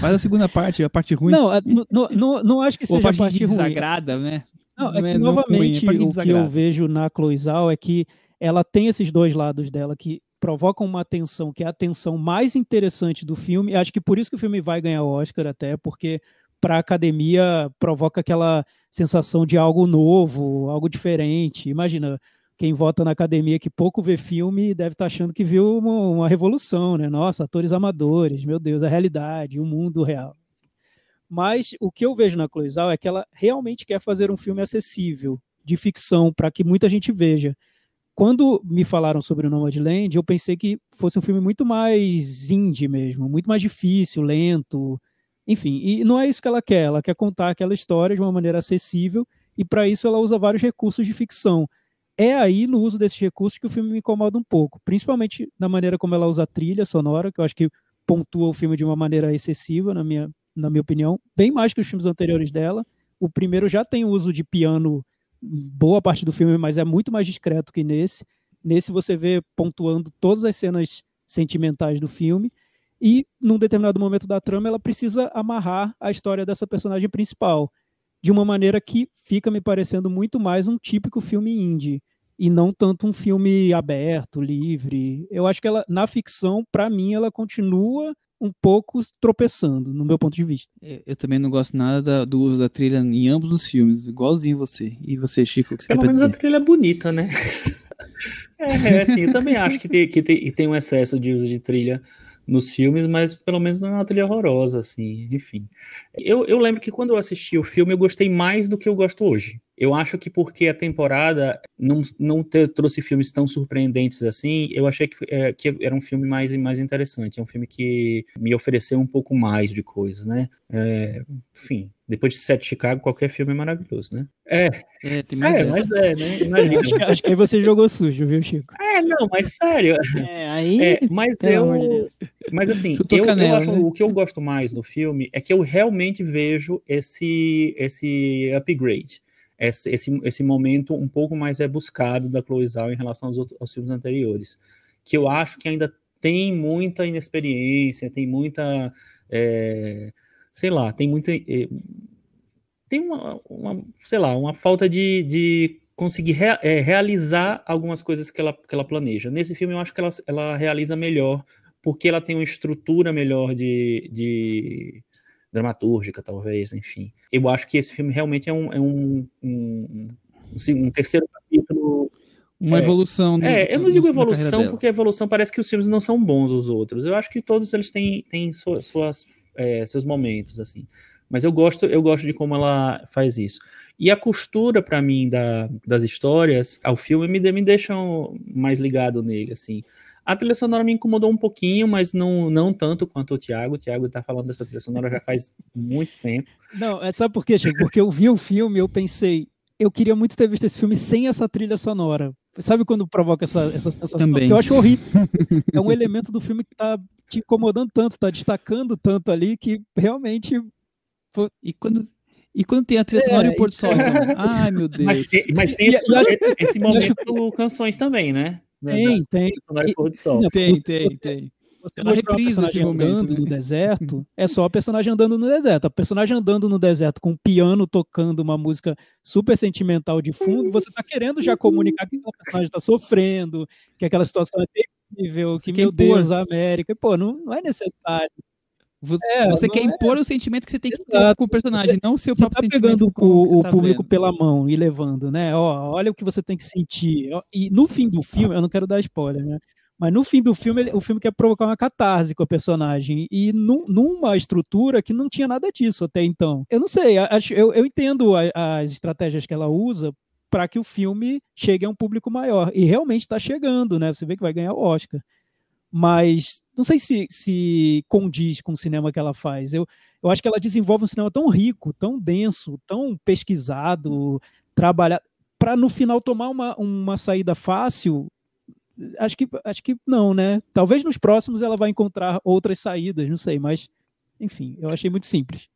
Faz a segunda parte, a parte ruim. Não, não, não, não acho que seja a parte, a parte ruim. desagrada, né? Não, é, é que, novamente ruim, é o que eu vejo na Cloizal é que ela tem esses dois lados dela que provocam uma atenção que é a atenção mais interessante do filme. Acho que por isso que o filme vai ganhar o Oscar até, porque para a academia provoca aquela sensação de algo novo, algo diferente. Imagina, quem vota na academia que pouco vê filme deve estar tá achando que viu uma, uma, revolução, né? Nossa, atores amadores, meu Deus, a realidade, o mundo real. Mas o que eu vejo na Cloizal é que ela realmente quer fazer um filme acessível, de ficção, para que muita gente veja. Quando me falaram sobre o Nomadland, eu pensei que fosse um filme muito mais indie mesmo, muito mais difícil, lento, Enfim, e não é isso que ela quer. Ela quer contar aquela história de uma maneira acessível e para isso ela usa vários recursos de ficção. É aí no uso desses recursos que o filme me incomoda um pouco, principalmente na maneira como ela usa a trilha sonora, que eu acho que pontua o filme de uma maneira excessiva, na minha, na minha opinião, bem mais que os filmes anteriores dela. O primeiro já tem uso de piano boa parte do filme, mas é muito mais discreto que nesse. Nesse você vê pontuando todas as cenas sentimentais do filme e num determinado momento da trama ela precisa amarrar a história dessa personagem principal de uma maneira que fica me parecendo muito mais um típico filme indie e não tanto um filme aberto, livre. Eu acho que ela na ficção, para mim, ela continua um pouco tropeçando, no meu ponto de vista. É, eu também não gosto nada da, do uso da trilha em ambos os filmes, igualzinho você. E você, Chico, o que você Pelo menos dizer? a trilha é bonita, né? *laughs* é, é, assim, eu também acho que tem, que tem, tem um excesso de uso de trilha nos filmes, mas pelo menos não é uma trilha horrorosa, assim, enfim. Eu, eu lembro que quando eu assisti o filme, eu gostei mais do que eu gosto hoje. Eu acho que porque a temporada não, não ter, trouxe filmes tão surpreendentes assim, eu achei que, é, que era um filme mais, mais interessante. É um filme que me ofereceu um pouco mais de coisa, né? É, enfim, depois de Sete Chicago, qualquer filme é maravilhoso, né? É, é, tem mais é mas é, né? Imagina. acho, acho, que aí você jogou sujo, viu, Chico? É, não, mas sério. É, aí. É, mas eu. Mas assim, eu, canela, eu acho, né? o que eu gosto mais do filme é que eu realmente vejo esse, esse upgrade esse, esse, esse momento um pouco mais é buscado da Chloe Zhao em relação aos, outros, aos filmes anteriores, que eu acho que ainda tem muita inexperiência, tem muita, é, sei lá, tem muita, é, tem uma, uma, sei lá, uma falta de, de conseguir rea, é, realizar algumas coisas que ela, que ela planeja. Nesse filme eu acho que ela, ela realiza melhor, porque ela tem uma estrutura melhor de, de dramatúrgica, talvez, enfim. Eu acho que esse filme realmente é um, é um, um, um, um terceiro capítulo. Uma é, evolução. No, é, eu não digo evolução, porque a evolução parece que os filmes não são bons os outros. Eu acho que todos eles têm, têm suas, suas é, seus momentos, assim. Mas eu gosto, eu gosto de como ela faz isso. E a costura, para mim, da, das histórias ao filme me, me deixam mais ligado nele, assim. A trilha sonora me incomodou um pouquinho, mas não, não tanto quanto o Thiago. O Thiago tá falando dessa trilha sonora já faz muito tempo. Não, é só porque, Chico? Porque eu vi o filme eu pensei, eu queria muito ter visto esse filme sem essa trilha sonora. Sabe quando provoca essa, essa sensação? Também. Que eu acho horrível. *laughs* é um elemento do filme que tá te incomodando tanto, tá destacando tanto ali, que realmente. E quando, e quando tem a trilha sonora é, e o Porto Sol? Então? Ai, meu Deus. Mas, mas tem esse, esse momento canções também, né? Tem, tem. Tem, tem, tem. Você não reprisa o personagem andando né? no deserto, *laughs* é só a personagem andando no deserto. A personagem andando no deserto com um piano tocando uma música super sentimental de fundo, você tá querendo já comunicar que aquela personagem tá sofrendo, que aquela situação é terrível, que, meu Deus, a América. Pô, não, não é necessário. Você, é, você quer é. impor o sentimento que você tem que ter com o personagem, você, não o seu próprio tá sentimento. pegando o, o tá público vendo. pela mão e levando, né? Ó, olha o que você tem que sentir. E no fim do filme, eu não quero dar spoiler, né? Mas no fim do filme, o filme quer provocar uma catarse com o personagem. E num, numa estrutura que não tinha nada disso até então. Eu não sei, acho, eu, eu entendo a, as estratégias que ela usa para que o filme chegue a um público maior. E realmente está chegando, né? Você vê que vai ganhar o Oscar mas não sei se, se condiz com o cinema que ela faz. Eu, eu acho que ela desenvolve um cinema tão rico, tão denso, tão pesquisado, trabalhado, para no final tomar uma, uma saída fácil. Acho que, acho que não, né? Talvez nos próximos ela vai encontrar outras saídas, não sei, mas enfim, eu achei muito simples.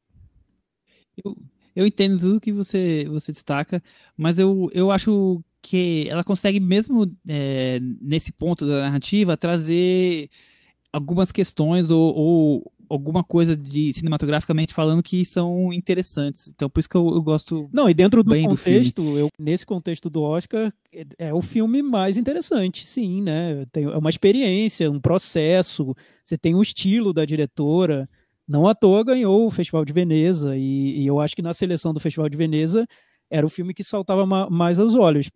Eu, eu entendo tudo que você, você destaca, mas eu, eu acho que ela consegue, mesmo é, nesse ponto da narrativa, trazer algumas questões ou, ou, alguma coisa de cinematograficamente falando que são interessantes. Então, por isso que eu, eu gosto. Não, e dentro do contexto, do eu, nesse contexto do Oscar, é, é, o filme mais interessante, sim, né? Tem, é uma experiência, um processo, você tem o estilo da diretora. Não à toa ganhou o Festival de Veneza, e, e eu acho que na seleção do Festival de Veneza era o filme que saltava mais aos olhos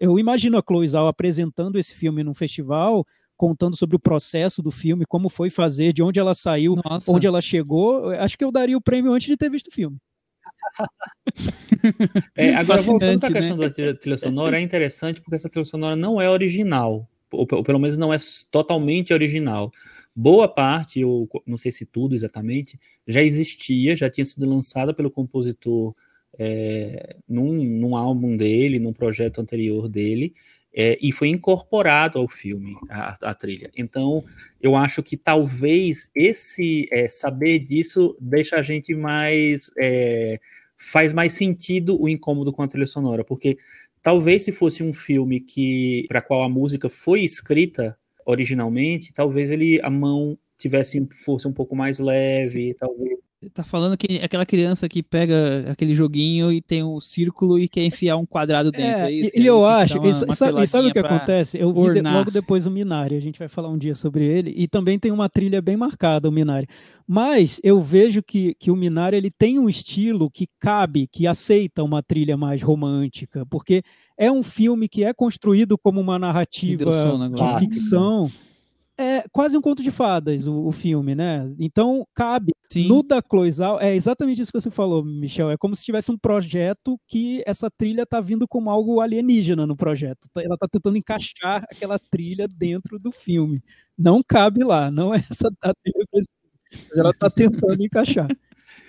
eu imagino a Chloe Zhao apresentando esse filme num festival, contando sobre o processo do filme, como foi fazer, de onde ela saiu, Nossa. onde ela chegou. Acho que eu daria o prêmio antes de ter visto o filme. *laughs* é, agora, voltando à questão né? da trilha, trilha, sonora, é interessante porque essa trilha sonora não é original. ou, ou pelo menos não é totalmente original. Boa parte, ou não sei se tudo exatamente, já existia, já tinha sido lançada pelo compositor é, num, num álbum dele, num projeto anterior dele, é, e foi incorporado ao filme, a, a, trilha. Então, eu acho que talvez esse é, saber disso deixa a gente mais. É, faz mais sentido o incômodo com a trilha sonora, porque talvez se fosse um filme que para qual a música foi escrita originalmente, talvez ele a mão tivesse fosse um pouco mais leve, talvez tá falando que aquela criança que pega aquele joguinho e tem um círculo e quer enfiar um quadrado dentro. É, é isso, e, eu acho, uma, e, sabe, sabe o que acontece? Eu vi de, logo depois o Minari, a gente vai falar um dia sobre ele, e também tem uma trilha bem marcada, o Minari. Mas eu vejo que, que o Minari ele tem um estilo que cabe, que aceita uma trilha mais romântica, porque é um filme que é construído como uma narrativa de ficção é quase um conto de fadas o, o filme, né? Então cabe Sim. no da Cloizal é exatamente isso que você falou, Michel. É como se tivesse um projeto que essa trilha tá vindo como algo alienígena no projeto. Tá, ela tá tentando encaixar aquela trilha dentro do filme. Não cabe lá, não é essa a trilha, mas ela tá tentando encaixar.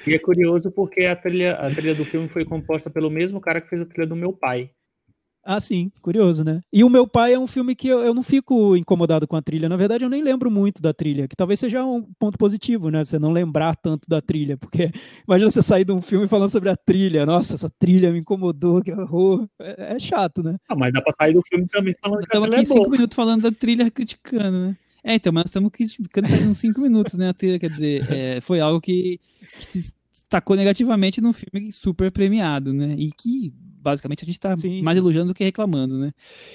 E é curioso porque a trilha, a trilha do filme foi composta pelo mesmo cara que fez a trilha do meu pai. Ah, sim, curioso, né? E o meu pai é um filme que eu, eu não fico incomodado com a trilha. Na verdade, eu nem lembro muito da trilha, que talvez seja um ponto positivo, né? Você não lembrar tanto da trilha, porque *laughs* imagina você sair de um filme falando sobre a trilha. Nossa, essa trilha me incomodou, que horror. É, é chato, né? Ah, mas dá pra sair do filme também falando Estamos aqui é cinco minutos falando da trilha criticando, né? É, então, mas estamos criticando faz uns cinco minutos, né? A trilha, quer dizer, é, foi algo que, que se destacou negativamente num filme super premiado, né? E que basicamente a gente está mais elogiando do que reclamando, né?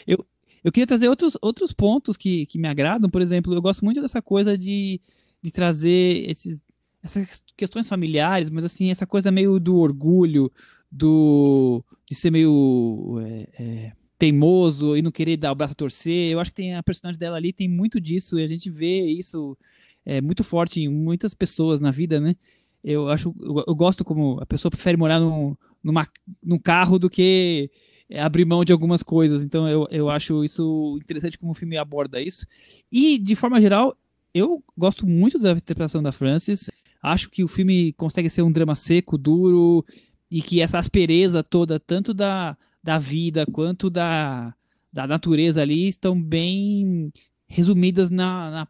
Eu, eu queria trazer outros, outros pontos que, que me agradam, por exemplo, eu gosto muito dessa coisa de, de trazer esses, essas questões familiares, mas assim, essa coisa meio do orgulho, do de ser meio é, é, teimoso e não querer dar o braço a torcer. Eu acho que tem a personagem dela ali tem muito disso, e a gente vê isso é, muito forte em muitas pessoas na vida, né? Eu acho, eu, eu gosto como a pessoa prefere morar num, numa, num carro do que é, abrir mão de algumas coisas. Então eu, eu acho isso interessante como o filme aborda isso. E, de forma geral, eu gosto muito da interpretação da Frances. Acho que o filme consegue ser um drama seco, duro, e que essa aspereza toda, tanto da, da vida quanto da, da natureza ali, estão bem resumidas na, na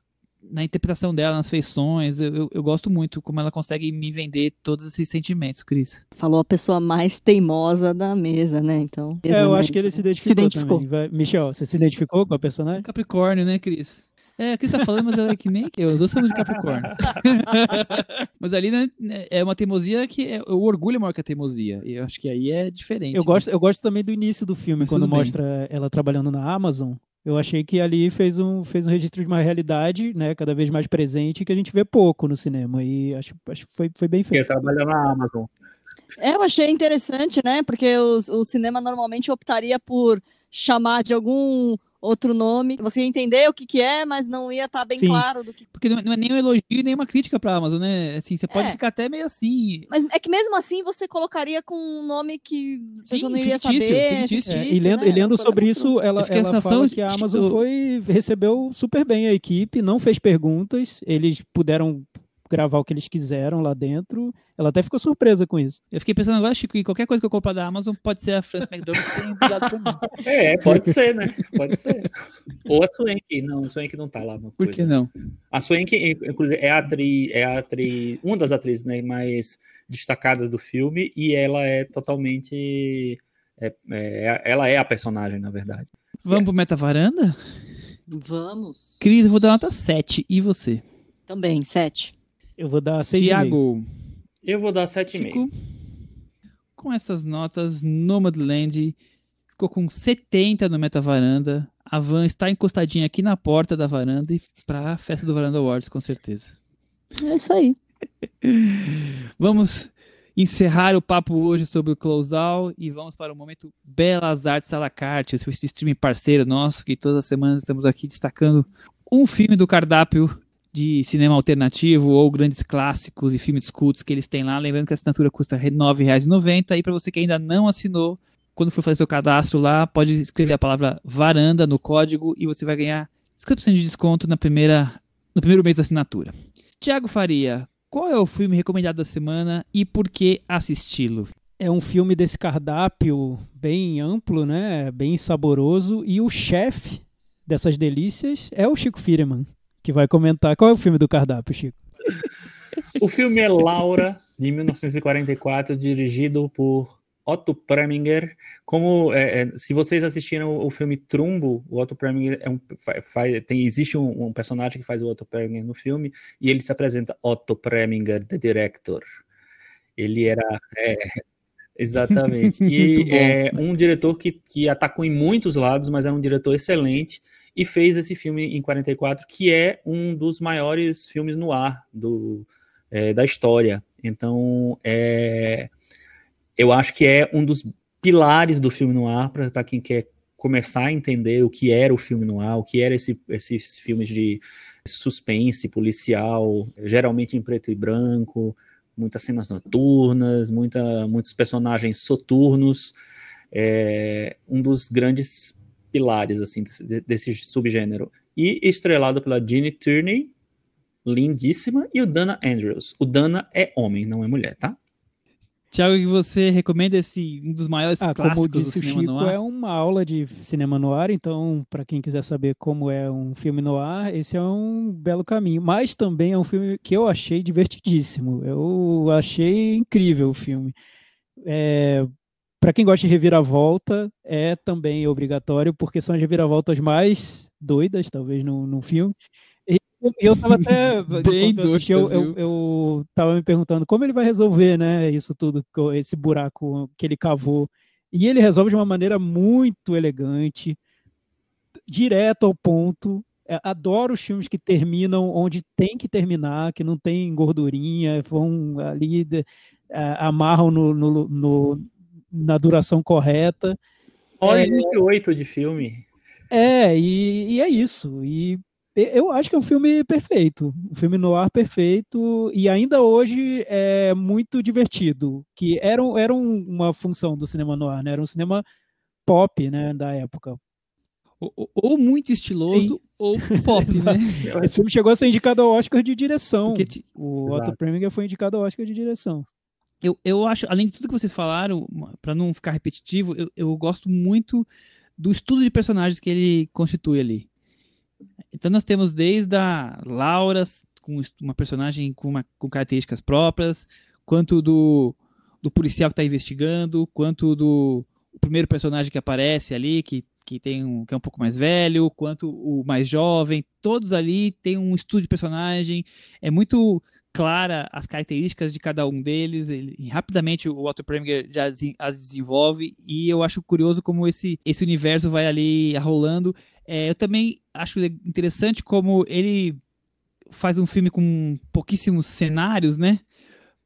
na interpretação dela, nas feições. Eu, eu, eu, gosto muito como ela consegue me vender todos esses sentimentos, Cris. Falou a pessoa mais teimosa da mesa, né? Então. É, eu acho que ele se identificou. Se identificou. Michel, você se identificou com a personagem? Capricórnio, né, Cris? É, a Cris tá falando, mas ela é que nem eu. Os dois somos de Capricórnio. *laughs* mas ali né, é uma teimosia que é, o orgulho é maior que a teimosia. E eu acho que aí é diferente. Eu, né? gosto, eu gosto também do início do filme, mas quando mostra ela trabalhando na Amazon eu achei que ali fez um, fez um registro de uma realidade, né, cada vez mais presente, que a gente vê pouco no cinema. E acho, acho que foi, foi bem feito. Eu trabalho na Amazon. É, eu achei interessante, né? Porque o, o cinema normalmente optaria por chamar de algum outro nome. Você ia entender o que, que é, mas não ia estar tá bem Sim. claro do que. Porque não é nem um elogio nem uma crítica para a Amazon, né? Assim, você pode é. ficar até meio assim. Mas é que mesmo assim você colocaria com um nome que você não iria fictício, saber. Fictício. É, e lendo, né? e lendo sobre isso, ela, ela fala que a Amazon foi recebeu super bem a equipe, não fez perguntas, eles puderam gravar o que eles quiseram lá dentro. Ela até ficou surpresa com isso. Eu fiquei pensando agora, Chico, que qualquer coisa que eu comprar da Amazon pode ser a Frances McDormand que tem dado pra mim. É, pode ser, né? Pode ser. Ou a Swank. Não, a Swank não tá lá. Por coisa. que não? A Swank, inclusive, é a atriz, é a atriz, uma das atrizes né, mais destacadas do filme e ela é totalmente. É, é, ela é a personagem, na verdade. Vamos yes. pro Meta Varanda? Vamos. Cris, eu vou dar nota 7. E você? Também, 7. Eu vou dar 6,5. Tiago. Eu vou dar 7,5. Com essas notas, Nomadland ficou com 70 no Meta Varanda. A van está encostadinha aqui na porta da varanda e para a festa do Varanda Awards, com certeza. É isso aí. *laughs* vamos encerrar o papo hoje sobre o Close Out e vamos para o momento Belas Artes à la carte, o seu streaming parceiro nosso, que todas as semanas estamos aqui destacando um filme do cardápio de cinema alternativo ou grandes clássicos e filmes cultos que eles têm lá. Lembrando que a assinatura custa R$ 9,90 e para você que ainda não assinou, quando for fazer seu cadastro lá, pode escrever a palavra varanda no código e você vai ganhar 50% de desconto na primeira, no primeiro mês da assinatura. Tiago Faria, qual é o filme recomendado da semana e por que assisti-lo? É um filme desse cardápio bem amplo, né? Bem saboroso. E o chefe dessas delícias é o Chico Firman, que vai comentar. Qual é o filme do cardápio, Chico? *laughs* O filme é Laura, de 1944, dirigido por Otto Preminger. Como é, é, se vocês assistiram o filme Trumbo, o Otto Preminger é um, faz, tem, existe um, um, personagem que faz o Otto Preminger no filme e ele se apresenta Otto Preminger, the director. Ele era é, *laughs* exatamente *laughs* e é um diretor que, que atacou em muitos lados, mas é um diretor excelente e fez esse filme em 44 que é um dos maiores filmes no ar do é, da história. Então é eu acho que é um dos pilares do filme no ar para quem quer começar a entender o que era o filme no ar, o que era esse, esses filmes de suspense policial, geralmente em preto e branco, muitas cenas noturnas, muita, muitos personagens soturnos, é um dos grandes pilares assim desse, desse subgênero. E estrelado pela Jeannie Turney, lindíssima, e o Dana Andrews. O Dana é homem, não é mulher, tá? Tiago, que você recomenda esse um dos maiores ah, clássicos como disse do cinema o Chico, é uma aula de cinema no ar, então para quem quiser saber como é um filme no ar, esse é um belo caminho. Mas também é um filme que eu achei divertidíssimo. Eu achei incrível o filme. É, para quem gosta de reviravolta, é também obrigatório, porque são as reviravoltas mais doidas, talvez, no, no filme eu tava até. *laughs* Bem eu, assisti, eu, eu, eu tava me perguntando como ele vai resolver, né? Isso tudo, esse buraco que ele cavou. E ele resolve de uma maneira muito elegante, direto ao ponto. É, adoro os filmes que terminam onde tem que terminar, que não tem gordurinha, vão ali, amarram no, no, no, na duração correta. Hora é, 28 de filme. É, e, e, é isso. E eu acho que é um filme perfeito, um filme no ar perfeito e ainda hoje é muito divertido, que era, era uma função do cinema no ar, né? Era um cinema pop, né, da época. Ou, ou muito estiloso Sim. ou pop, *laughs* né? Esse filme chegou a ser indicado ao Oscar de direção. Porque, o. Otto Preminger foi indicado ao Oscar de direção. Eu, eu acho, além de tudo que vocês falaram, para não ficar repetitivo, eu, eu gosto muito do estudo de personagens que ele constitui ali. Então nós temos desde a Laura, com uma personagem com, uma, com características próprias, quanto do, do policial que está investigando, quanto do primeiro personagem que aparece ali, que, que, tem um, que é um pouco mais velho, quanto o mais jovem, todos ali têm um estudo de personagem, é muito clara as características de cada um deles, ele, rapidamente o Walter Preminger já as desenvolve, e eu acho curioso como esse, esse universo vai ali rolando, é, eu também acho interessante como ele faz um filme com pouquíssimos cenários, né?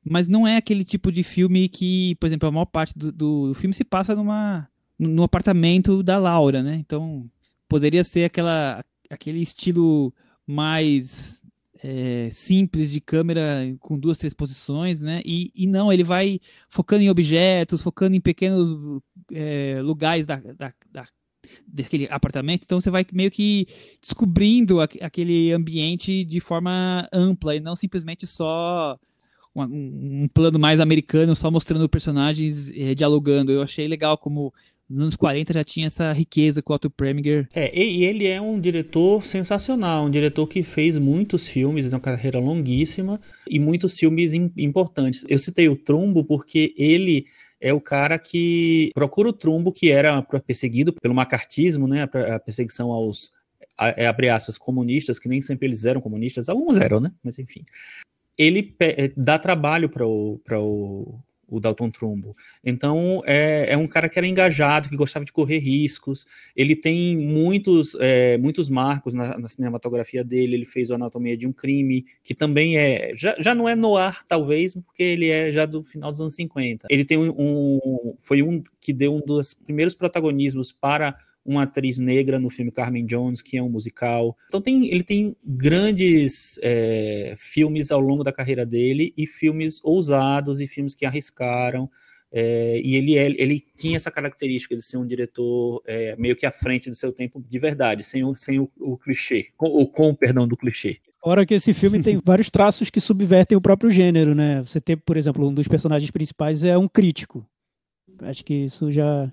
Mas não é aquele tipo de filme que, por exemplo, a maior parte do, do filme se passa numa, no apartamento da Laura, né? Então, poderia ser aquela, aquele estilo mais é, simples de câmera com duas, três posições, né? E, e não, ele vai focando em objetos, focando em pequenos é, lugares da, da, da daquele apartamento, então você vai meio que descobrindo aquele ambiente de forma ampla e não simplesmente só um, um plano mais americano, só mostrando personagens eh, dialogando. Eu achei legal como nos anos 40 já tinha essa riqueza com o Otto Preminger. É, e ele é um diretor sensacional, um diretor que fez muitos filmes, uma carreira longuíssima e muitos filmes importantes. Eu citei o Trumbo porque ele é o cara que procura o trumbo que era perseguido pelo macartismo, né, a perseguição aos, é, abre aspas, comunistas, que nem sempre eles eram comunistas, alguns eram, né, mas enfim. Ele é, dá trabalho para o, o, o Dalton Trumbo. Então, é, é, um cara que era engajado, que gostava de correr riscos. Ele tem muitos, é, muitos marcos na, na, cinematografia dele. Ele fez o Anatomia de um Crime, que também é. Já, já não é no ar, talvez, porque ele é já do final dos anos 50. Ele tem um. um foi um que deu um dos primeiros protagonismos para uma atriz negra no filme Carmen Jones, que é um musical. Então tem, ele tem grandes é, filmes ao longo da carreira dele e filmes ousados e filmes que arriscaram. É, e ele, é, ele tinha essa característica de ser um diretor é, meio que à frente do seu tempo de verdade, sem o, sem o, o clichê, com, ou com perdão do clichê. Fora que esse filme tem vários traços que subvertem o próprio gênero, né? Você tem, por exemplo, um dos personagens principais é um crítico. Acho que isso já,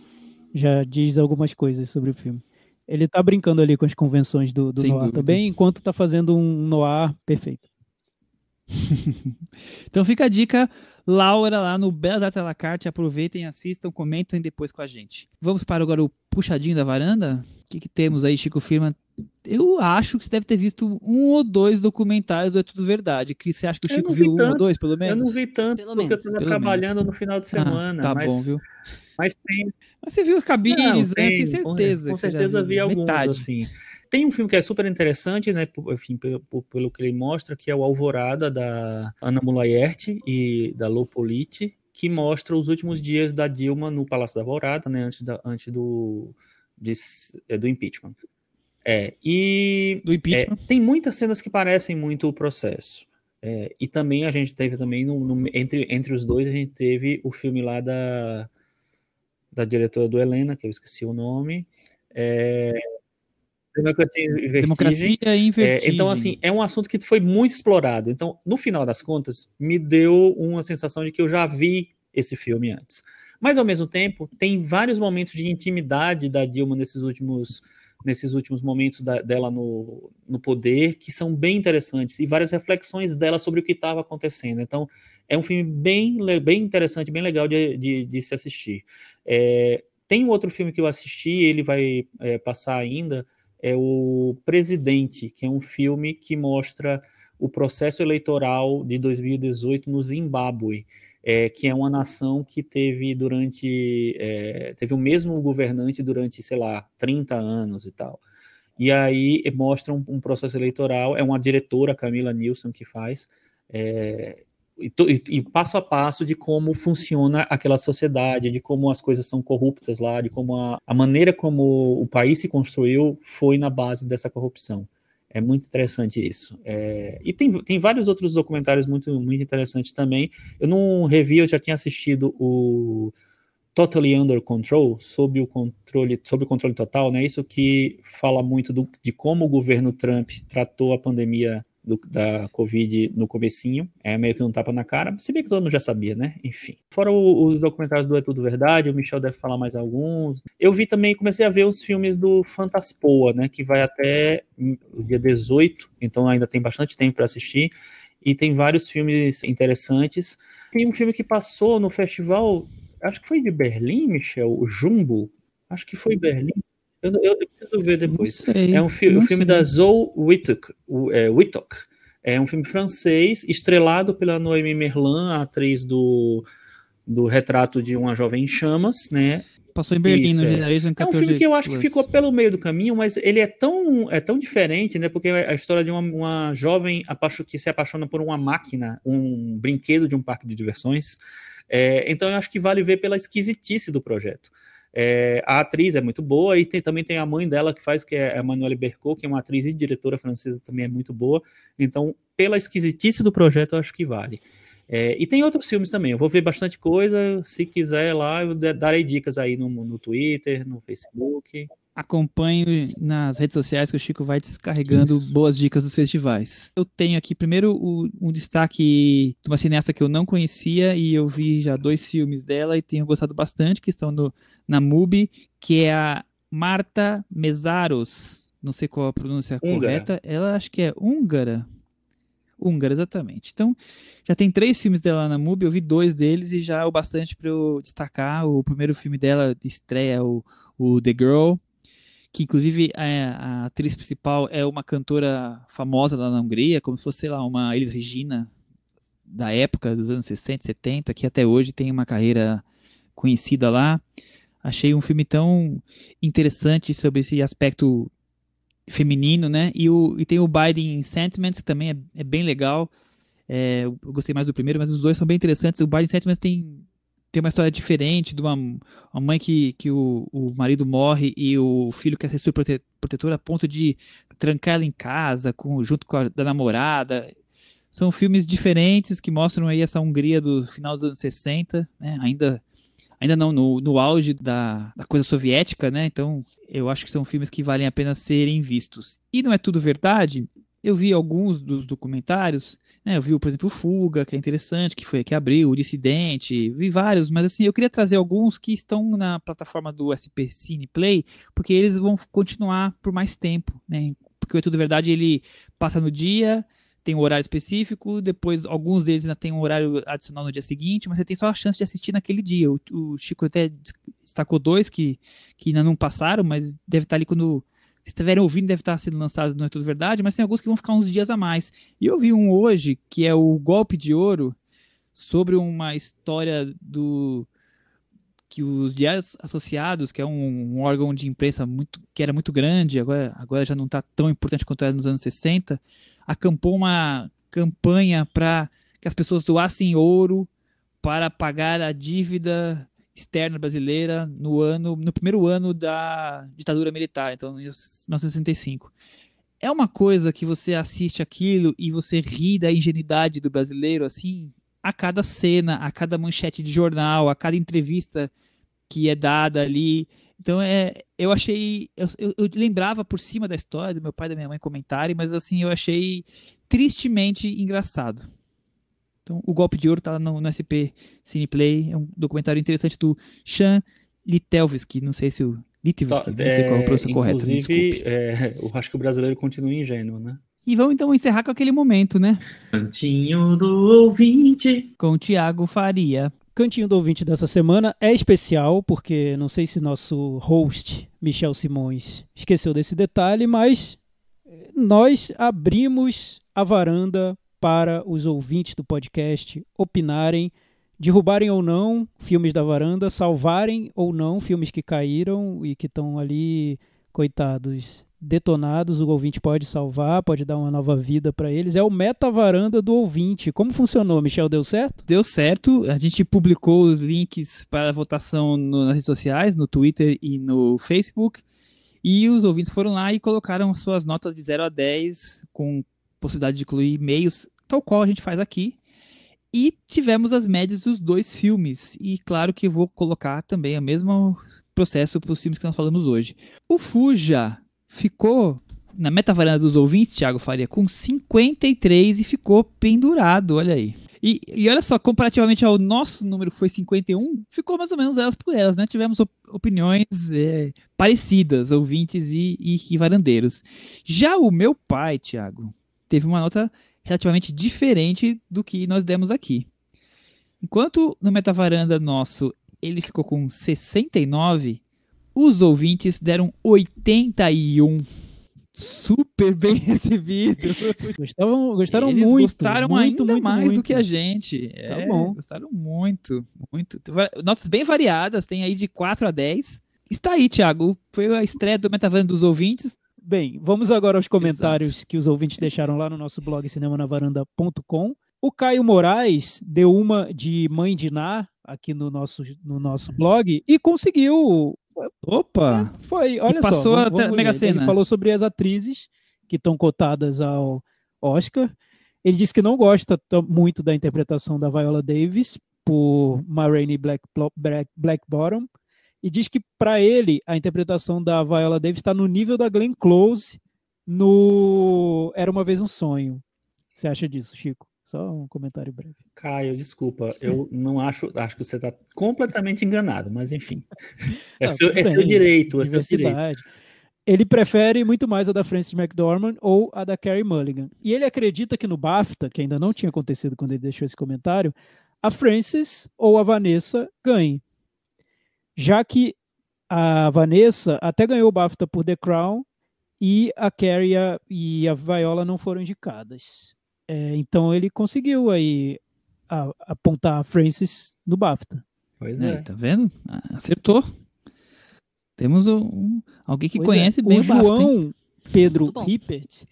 já diz algumas coisas sobre o filme. Ele tá brincando ali com as convenções do, do noir dúvida. também, enquanto tá fazendo um noir perfeito. *laughs* então fica a dica, Laura, lá no Belas Artes à la carte. Aproveitem, assistam, comentem depois com a gente. Vamos para agora o puxadinho da varanda? O que, que temos aí, Chico Firma? Eu acho que você deve ter visto um ou dois documentários do É Tudo Verdade. Que você acha que o Chico viu tanto, um ou dois, pelo menos? Eu não vi tanto, pelo porque menos. eu estava trabalhando menos. no final de semana. Ah, tá mas, bom, viu? Mas tem. Mas você viu os cabines, não, né? Tem certeza. Com certeza vi alguns, metade. assim. Tem um filme que é super interessante, né? Enfim, pelo, pelo que ele mostra, que é o Alvorada, da Ana Mulaerte e da Lopolite, que mostra os últimos dias da Dilma no Palácio da Alvorada, né? Antes, da, antes do, de, é, do impeachment. É, e do impeachment. É, tem muitas cenas que parecem muito o processo. É, e também a gente teve também, no, no, entre, entre os dois, a gente teve o filme lá da, da diretora do Helena, que eu esqueci o nome. É, Democracia e Democracia É, então, assim, é um assunto que foi muito explorado. Então, no final das contas, me deu uma sensação de que eu já vi esse filme antes. Mas, ao mesmo tempo, tem vários momentos de intimidade da Dilma nesses últimos, nesses últimos momentos da, dela no, no poder que são bem interessantes e várias reflexões dela sobre o que estava acontecendo. Então, é um filme bem, bem interessante, bem legal de, de, de se assistir. É, tem um outro filme que eu assisti, ele vai é, passar ainda, é o Presidente, que é um filme que mostra o processo eleitoral de 2018 no Zimbábue, é, que é uma nação que teve durante é, teve o mesmo governante durante, sei lá, 30 anos e tal. E aí mostra um, um processo eleitoral, é uma diretora, Camila Nilsson, que faz, é, e, e, passo a passo de como funciona aquela sociedade, de como as coisas são corruptas lá, de como a, a maneira como o país se construiu foi na base dessa corrupção. É muito interessante isso. É, e tem, tem vários outros documentários muito, muito interessantes também. Eu não revi, eu já tinha assistido o Totally Under Control, sob o controle, sob o controle total, né? Isso que fala muito do, de como o governo Trump tratou a pandemia do, da Covid no comecinho, é meio que um tapa na cara, se bem que todo mundo já sabia, né? Enfim. Fora o, os documentários do É Tudo Verdade, o Michel deve falar mais alguns. Eu vi também, comecei a ver os filmes do Fantaspoa, né? Que vai até o dia 18, então ainda tem bastante tempo para assistir. E tem vários filmes interessantes. Tem um filme que passou no festival, acho que foi de Berlim, Michel, o Jumbo. Acho que foi Berlim. Eu, eu, eu preciso ver depois. Sei, é um fi o filme da Zoe Wittock, é, Wittock. É um filme francês, estrelado pela Noémie Merlan, a atriz do, do Retrato de uma Jovem em Chamas, né? Passou em Berlim, Isso, no é. em 14 É um filme que eu acho que ficou pelo meio do caminho, mas ele é tão, é tão diferente, né? Porque é a história de uma, uma jovem que se apaixona por uma máquina, um brinquedo de um parque de diversões. É, então eu acho que vale ver pela esquisitice do projeto. É, a atriz é muito boa e tem, também tem a mãe dela que faz, que é a Manuelle Bercot, que é uma atriz e diretora francesa também é muito boa. Então, pela esquisitice do projeto, eu acho que vale. É, e tem outros filmes também. Eu vou ver bastante coisa. Se quiser lá, eu darei dicas aí no, no Twitter, no Facebook acompanhe nas redes sociais que o Chico vai descarregando Isso. boas dicas dos festivais. Eu tenho aqui primeiro o, um destaque de uma cineasta que eu não conhecia e eu vi já dois filmes dela e tenho gostado bastante, que estão no, na MUBI, que é a Marta Mesaros. Não sei qual a pronúncia húngara. correta. Ela acho que é húngara. Húngara, exatamente. Então, já tem três filmes dela na MUBI, eu vi dois deles e já é o bastante para eu destacar. O primeiro filme dela de estreia é o, o The Girl, que inclusive é, a atriz principal é uma cantora famosa lá na Hungria, como se fosse, sei lá, uma Elis Regina da época dos anos 60, 70, que até hoje tem uma carreira conhecida lá. Achei um filme tão interessante sobre esse aspecto feminino, né? E, o, e tem o Biden Sentiments, que também é, é bem legal. É, eu gostei mais do primeiro, mas os dois são bem interessantes. O Biden Sentiments tem tem uma história diferente de uma, uma mãe que, que o, o marido morre e o filho quer ser super protetor a ponto de trancar ela em casa com, junto com a da namorada. São filmes diferentes que mostram aí essa Hungria do final dos anos 60, né? ainda ainda não no, no auge da, da, coisa soviética, né? Então, eu acho que são filmes que valem a pena serem vistos. E não é tudo verdade. Eu vi alguns dos documentários, né? Eu vi, por exemplo, Fuga, que é interessante, que foi que abriu, o Dissidente, vi vários, mas assim, eu queria trazer alguns que estão na plataforma do SP Cine Play, porque eles vão continuar por mais tempo, né? Porque o É Tudo Verdade, ele passa no dia, tem um horário específico, depois alguns deles ainda tem um horário adicional no dia seguinte, mas você tem só a chance de assistir naquele dia. O, o Chico até destacou dois que, que ainda não passaram, mas deve estar ali quando. Estiverem ouvindo, deve estar sendo lançado, não é tudo verdade, mas tem alguns que vão ficar uns dias a mais. E eu vi um hoje, que é o Golpe de Ouro, sobre uma história do que os diários associados, que é um, um, órgão de imprensa muito que era muito grande, agora, agora já não está tão importante quanto era nos anos 60, acampou uma campanha para que as pessoas doassem ouro para pagar a dívida externa brasileira no ano no primeiro ano da ditadura militar, então em 1965. É uma coisa que você assiste aquilo e você ri da ingenuidade do brasileiro assim, a cada cena, a cada manchete de jornal, a cada entrevista que é dada ali. Então é, eu achei, eu, eu, eu, lembrava por cima da história do meu pai e da minha mãe comentarem, mas assim eu achei tristemente engraçado. Então o golpe de ouro tá no, no SP Cineplay, é um documentário interessante do Sean Litelvski, não sei se o Litvski, não sei qual é o pronúncia correta. Inclusive, é, eu acho que o brasileiro continua ingênuo, né? E vamos então encerrar com aquele momento, né? Cantinho do ouvinte. Com o Tiago Faria. Cantinho do ouvinte dessa semana é especial, porque não sei se nosso host, Michel Simões, esqueceu desse detalhe, mas nós abrimos a varanda para os ouvintes do podcast opinarem, derrubarem ou não filmes da varanda, salvarem ou não filmes que caíram e que estão ali, coitados, detonados, o ouvinte pode salvar, pode dar uma nova vida para eles. É o meta varanda do ouvinte. Como funcionou, Michel? Deu certo? Deu certo. A gente publicou os links para votação no, nas redes sociais, no Twitter e no Facebook. E os ouvintes foram lá e colocaram suas notas de 0 a 10, com possibilidade de incluir e-mails, tal qual a gente faz aqui. E tivemos as médias dos dois filmes. E claro que vou colocar também o mesmo processo para os filmes que nós falamos hoje. O Fuja ficou na metavaranda dos ouvintes, Thiago Faria, com 53 e ficou pendurado, olha aí. E, e, olha só, comparativamente ao nosso número, que foi 51, ficou mais ou menos elas por elas, né? Tivemos op opiniões é, parecidas, ouvintes e, e, e, varandeiros. Já o meu pai, Thiago, teve uma nota relativamente diferente do que nós demos aqui. Enquanto no metavaranda nosso ele ficou com 69, os ouvintes deram 81. Super bem *laughs* recebido. Gostavam, gostaram Eles muito. Gostaram muito, ainda muito, mais muito. do que a gente. Tá É, bom. Gostaram muito, muito. Notas bem variadas, tem aí de 4 a 10. Está aí, Thiago. Foi a estreia do Metavaranda dos ouvintes. Bem, vamos agora aos comentários que os ouvintes deixaram lá no nosso blog cinemanavaranda.com. O Caio Moraes deu uma de Mãe de Ná aqui no nosso, no nosso blog e conseguiu. Opa! Foi, olha passou só. a vamos- vamos Mega. Sena. Ele falou sobre as atrizes que estão cotadas ao Oscar. Ele disse que não gosta muito da interpretação da Viola Davis por Ma Rainey Black, Black, Black Bottom e diz que para ele a interpretação da Viola Davis está no nível da Glenn Close no Era uma vez um sonho. Você acha disso, Chico? Só um comentário breve. Caio, desculpa, eu não acho, acho que você está completamente enganado, mas enfim. *laughs* É, Não, seu, é seu direito, é seu direito. Ele prefere muito mais a da Frances McDormand ou a da Carey Mulligan. E ele acredita que no BAFTA, que ainda não tinha acontecido quando ele deixou esse comentário, a Frances ou a Vanessa ganhe. Já que a Vanessa até ganhou o BAFTA por The Crown e a Carey e a, e a Viola não foram indicadas. É, então ele conseguiu aí a- apontar a Frances no BAFTA. Pois Aí, é. tá vendo? Acertou. Temos um, alguém que Pois é, conhece bem o o, BAFTA, hein? João Pedro. Rippert,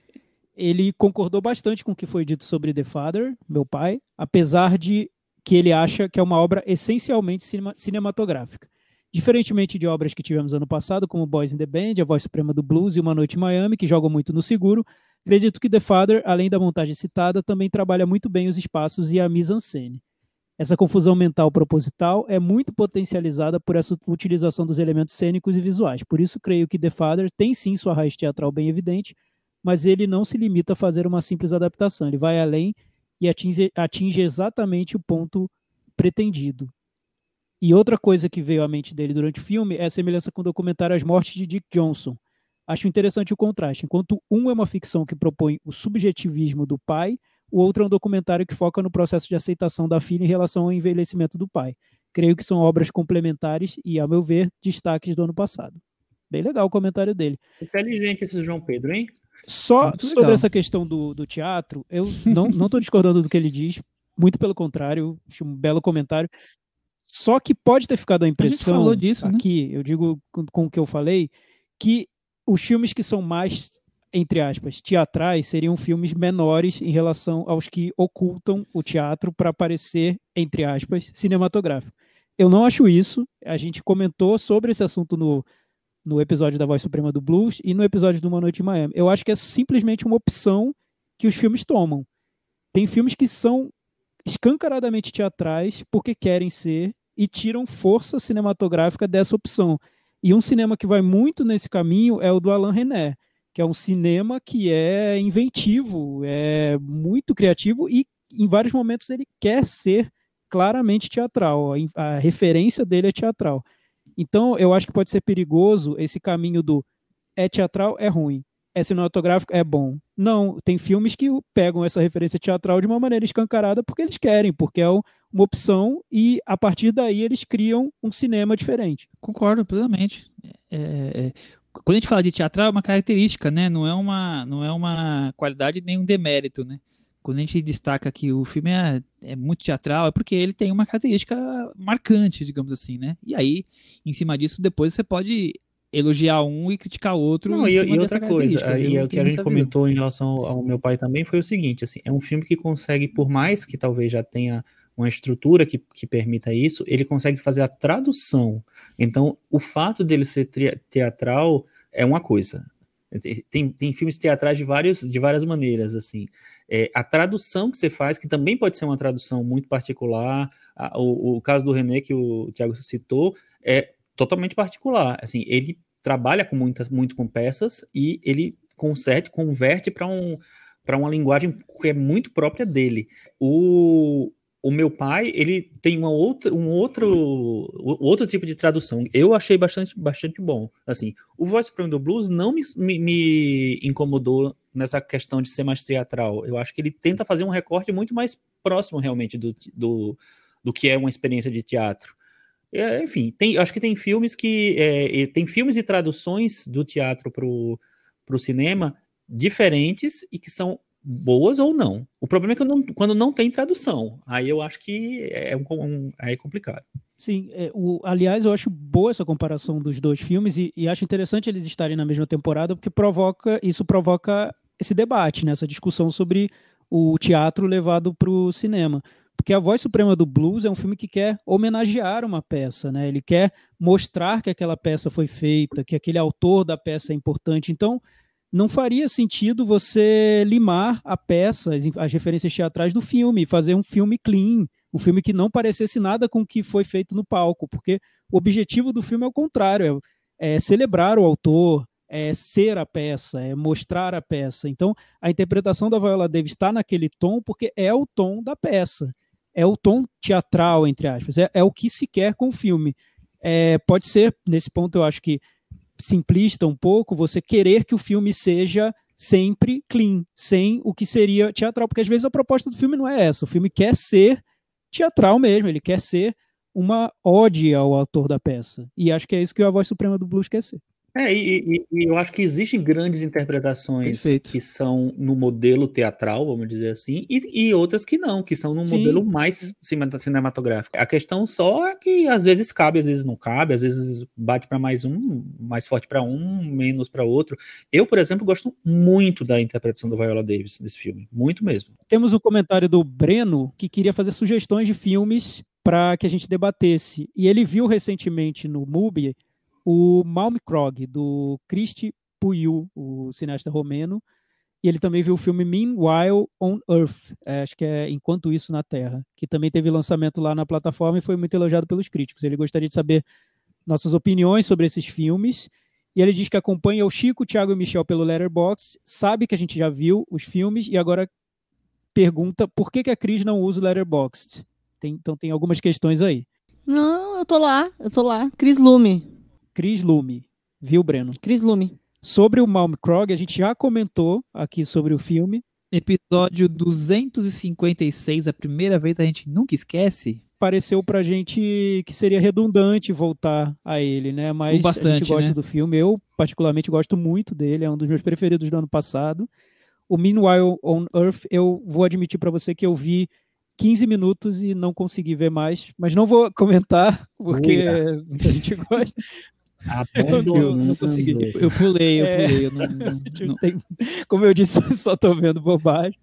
ele concordou bastante com o que foi dito sobre The Father, meu pai, apesar de que ele acha que é uma obra essencialmente cinema- cinematográfica. Diferentemente de obras que tivemos ano passado, como Boys in the Band, A Voz Suprema do Blues e Uma Noite em Miami, que jogam muito no seguro, acredito que The Father, além da montagem citada, também trabalha muito bem os espaços e a mise-en-scène. Essa confusão mental proposital é muito potencializada por essa utilização dos elementos cênicos e visuais. Por isso, creio que The Father tem sim sua raiz teatral bem evidente, mas ele não se limita a fazer uma simples adaptação. Ele vai além e atinge, atinge exatamente o ponto pretendido. E outra coisa que veio à mente dele durante o filme é a semelhança com o documentário As Mortes de Dick Johnson. Acho interessante o contraste. Enquanto um é uma ficção que propõe o subjetivismo do pai, o outro é um documentário que foca no processo de aceitação da filha em relação ao envelhecimento do pai. Creio que são obras complementares e, a meu ver, destaques do ano passado. Bem legal o comentário dele. Inteligente esse João Pedro, hein? Só muito sobre legal. essa questão do, do teatro, eu não estou discordando do que ele diz, muito pelo contrário, acho um belo comentário. Só que pode ter ficado a impressão a falou disso, né? aqui, né? eu digo com, com o que eu falei, que os filmes que são mais entre aspas, teatrais seriam filmes menores em relação aos que ocultam o teatro para parecer, entre aspas, cinematográfico. Eu não acho isso. A gente comentou sobre esse assunto no, no episódio da Voz Suprema do Blues e no episódio do Uma Noite em Miami. Eu acho que é simplesmente uma opção que os filmes tomam. Tem filmes que são escancaradamente teatrais porque querem ser e tiram força cinematográfica dessa opção. E um cinema que vai muito nesse caminho é o do Alain René que é um cinema que é inventivo, é muito criativo e em vários momentos ele quer ser claramente teatral, a, referência dele é teatral. Então, eu acho que pode ser perigoso esse caminho do é teatral, é ruim, é cinematográfico, é bom. Não, tem filmes que pegam essa referência teatral de uma maneira escancarada porque eles querem, porque é uma opção e a partir daí eles criam um cinema diferente. Concordo plenamente. É, é, quando a gente fala de teatral, é uma característica, né? Não é uma, não é uma qualidade nem um demérito, né? Quando a gente destaca que o filme é, é muito teatral, é porque ele tem uma característica marcante, digamos assim, né? E aí, em cima disso, depois você pode elogiar um e criticar outro. Não, e, e outra coisa, e o que a gente comentou em relação ao meu pai também foi o seguinte, assim, é um filme que consegue, por mais que talvez já tenha uma estrutura que, que permita isso, ele consegue fazer a tradução. Então, o fato dele ser teatral é uma coisa. Tem, tem filmes teatrais de, vários, de várias maneiras, assim. É, a tradução que você faz, que também pode ser uma tradução muito particular, a, o, o, caso do René, que o Tiago citou, é totalmente particular. Assim, ele trabalha com muitas, muito com peças e ele conserte, converte para um, para uma linguagem que é muito própria dele. O, o meu pai, ele tem uma outra, um outro, outro tipo de tradução. Eu achei bastante, bastante bom. Assim, o Voice Supreme do Blues não me, me, me, incomodou nessa questão de ser mais teatral. Eu acho que ele tenta fazer um recorte muito mais próximo, realmente, do, do, do que é uma experiência de teatro. É, enfim, tem, acho que tem filmes que... É, tem filmes e traduções do teatro para o cinema diferentes e que são boas ou não. O problema é que não, quando não tem tradução. Aí eu acho que é, um, um é complicado. Sim, é, o, aliás, eu acho boa essa comparação dos dois filmes e, e, acho interessante eles estarem na mesma temporada porque provoca isso provoca esse debate, né, essa discussão sobre o teatro levado para o cinema. Porque A Voz Suprema do Blues é um filme que quer homenagear uma peça, né? Ele quer mostrar que aquela peça foi feita, que aquele autor da peça é importante. Então, não faria sentido você limar a peça, as, as referências teatrais do filme, fazer um filme clean, um filme que não parecesse nada com o que foi feito no palco, porque o objetivo do filme é o contrário, é, é celebrar o autor, é ser a peça, é mostrar a peça. Então, a interpretação da Viola Davis está naquele tom porque é o tom da peça, é o tom teatral, entre aspas, é, é o que se quer com o filme. É, pode ser, nesse ponto, eu acho que simplista um pouco você querer que o filme seja sempre clean, sem o que seria teatral, porque às vezes a proposta do filme não é essa. O filme quer ser teatral mesmo, ele quer ser uma ode ao autor da peça. E acho que é isso que a voz suprema do blues quer ser. É, e, e, eu acho que existem grandes interpretações Perfeito. que são no modelo teatral, vamos dizer assim, e, e outras que não, que são no Sim. modelo mais cinematográfico. A questão só é que às vezes cabe, às vezes não cabe, às vezes bate para mais um, mais forte para um, menos para outro. Eu, por exemplo, gosto muito da interpretação do Viola Davis nesse filme, muito mesmo. Temos um comentário do Breno que queria fazer sugestões de filmes para que a gente debatesse. E ele viu recentemente no MUBI o Malmkrog, do Christy Puiu, o cineasta romeno, E ele também viu o filme Meanwhile on Earth, é, acho que é Enquanto Isso na Terra, que também teve lançamento lá na plataforma e foi muito elogiado pelos críticos. Ele gostaria de saber nossas opiniões sobre esses filmes. E ele diz que acompanha o Chico, Thiago e Michel pelo Letterboxd, sabe que a gente já viu os filmes e agora pergunta por que, que a Cris não usa o Letterboxd. Tem, então tem algumas questões aí. Não, eu tô lá, eu tô lá. Cris Lume. Cris Lume, viu, Breno? Cris Lume. Sobre o Malm Krog, a gente já comentou aqui sobre o filme. Episódio 256, a primeira vez a gente nunca esquece. Pareceu pra gente que seria redundante voltar a ele, né? Mas bastante, a gente gosta né? do filme. Eu, particularmente, gosto muito dele. É um dos meus preferidos do ano passado. O Meanwhile on Earth, eu vou admitir para você que eu vi 15 minutos e não consegui ver mais, mas não vou comentar, *laughs* porque a gente gosta. Eu, não consegui. Eu pulei, eu é. pulei. Eu não, *laughs* não, Tem, como eu disse, *laughs* só tô vendo bobagem.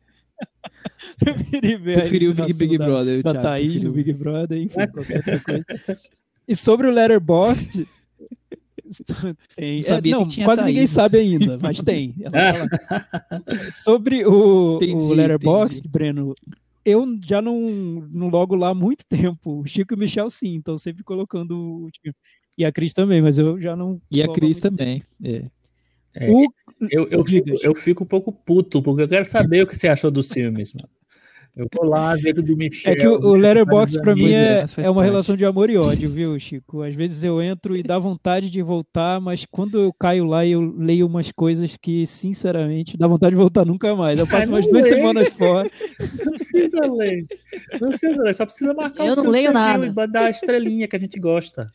Preferi ver Preferi o Big, Big Brother. Da, da Thaís no Big Brother, enfim, qualquer outra coisa. E sobre o Letterboxd, *laughs* tem. É, não, quase ninguém sabe ainda, mas tem. Sobre o, entendi, o Letterboxd, entendi. Breno, eu já não, não logo lá há muito tempo. O Chico e o Michel, sim, estão sempre colocando o E a Cris também, mas eu já não. E a Cris também. É. É, o... eu, eu, fico, eu fico um pouco puto, porque eu quero saber o que você achou dos filmes, mano. Eu vou lá ver do Michel. É que o, o Letterboxd pra mim é, é, é uma relação de amor e ódio, viu, Chico? Às vezes eu entro e dá vontade de voltar, mas quando eu caio lá eu leio umas coisas que, sinceramente, dá vontade de voltar nunca mais. Eu passo umas duas semanas fora. *laughs* Não precisa ler. Não precisa ler, só precisa marcar eu o seu não leio nada. e dar a estrelinha que a gente gosta.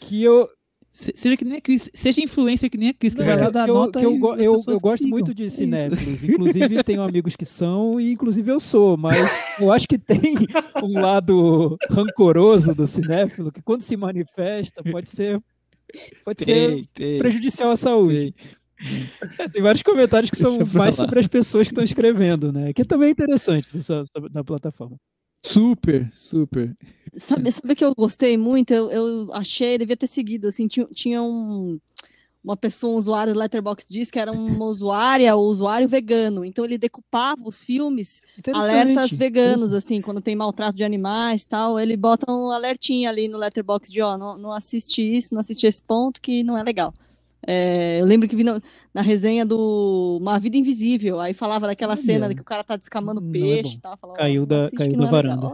Que eu, Seja que nem a Cris, seja influencer que nem a Cris, que vai lá dar eu, nota. Eu, eu, eu, eu gosto muito de cinéfilos, inclusive *laughs* tenho amigos que são, e inclusive eu sou, mas eu acho que tem um lado rancoroso do cinéfilo que quando se manifesta pode ser, pode tem, ser tem, prejudicial à saúde. Tem. É, tem vários comentários que são mais sobre as pessoas que estão escrevendo, né? Que também é interessante na plataforma. Super, super. Sabe, sabe que eu gostei muito? Eu, eu achei, devia ter seguido, assim, tinha, tinha um, uma pessoa, um usuário do Letterboxd diz que era uma *laughs* usuária ou usuário vegano. Então ele decupava os filmes alertas veganos, assim, quando tem maltrato de animais tal, ele bota um alertinho ali no Letterboxd de, ó, não, não assiste isso, não assiste esse ponto que não é legal. É, eu lembro que vi na, na, resenha do Uma Vida Invisível, aí falava daquela cena de que o cara tá descamando não é peixe. É tá, falava, caiu da, caiu da é varanda.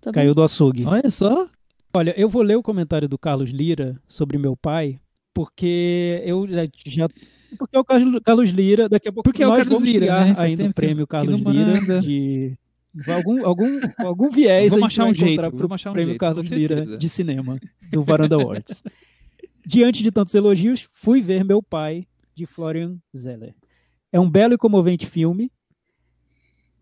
tá caiu do açougue. Olha só. Olha, eu vou ler o comentário do Carlos Lira sobre meu pai, porque eu já. Porque é o Carlos Lira, daqui a pouco porque nós é o Carlos vamos Lira, né? ainda o prêmio Carlos Lira de algum, algum, algum viés vamos achar um jeito, vamos achar um prêmio jeito, Carlos Lira de cinema do Varanda Awards. *laughs* Diante de tantos elogios, fui ver Meu Pai, de Florian Zeller. É um belo e comovente filme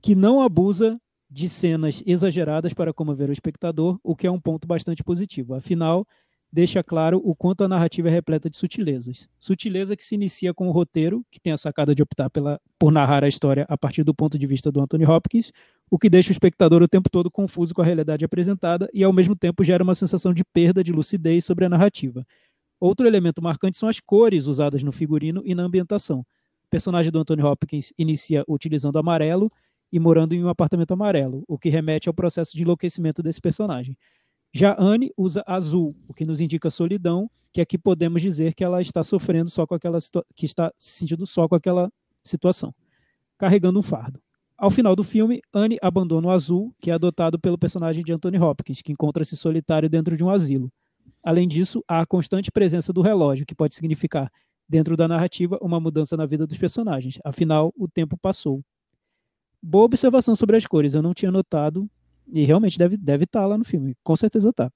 que não abusa de cenas exageradas para comover o espectador, o que é um ponto bastante positivo. Afinal, deixa claro o quanto a narrativa é repleta de sutilezas. Sutileza que se inicia com o roteiro, que tem a sacada de optar pela, por narrar a história a partir do ponto de vista do Anthony Hopkins, o que deixa o espectador o tempo todo confuso com a realidade apresentada e, ao mesmo tempo, gera uma sensação de perda de lucidez sobre a narrativa. Outro elemento marcante são as cores usadas no figurino e na ambientação. O personagem do Anthony Hopkins inicia utilizando amarelo e morando em um apartamento amarelo, o que remete ao processo de enlouquecimento desse personagem. Já Anne usa azul, o que nos indica solidão, que aqui podemos dizer que ela está sofrendo só com aquela que está se sentindo só com aquela situação, carregando um fardo. Ao final do filme, Anne abandona o azul, que é adotado pelo personagem de Anthony Hopkins, que encontra-se solitário dentro de um asilo. Além disso, há a constante presença do relógio, que pode significar, dentro da narrativa, uma mudança na vida dos personagens. Afinal, o tempo passou. Boa observação sobre as cores, eu não tinha notado. E realmente deve estar deve tá lá no filme, com certeza tá.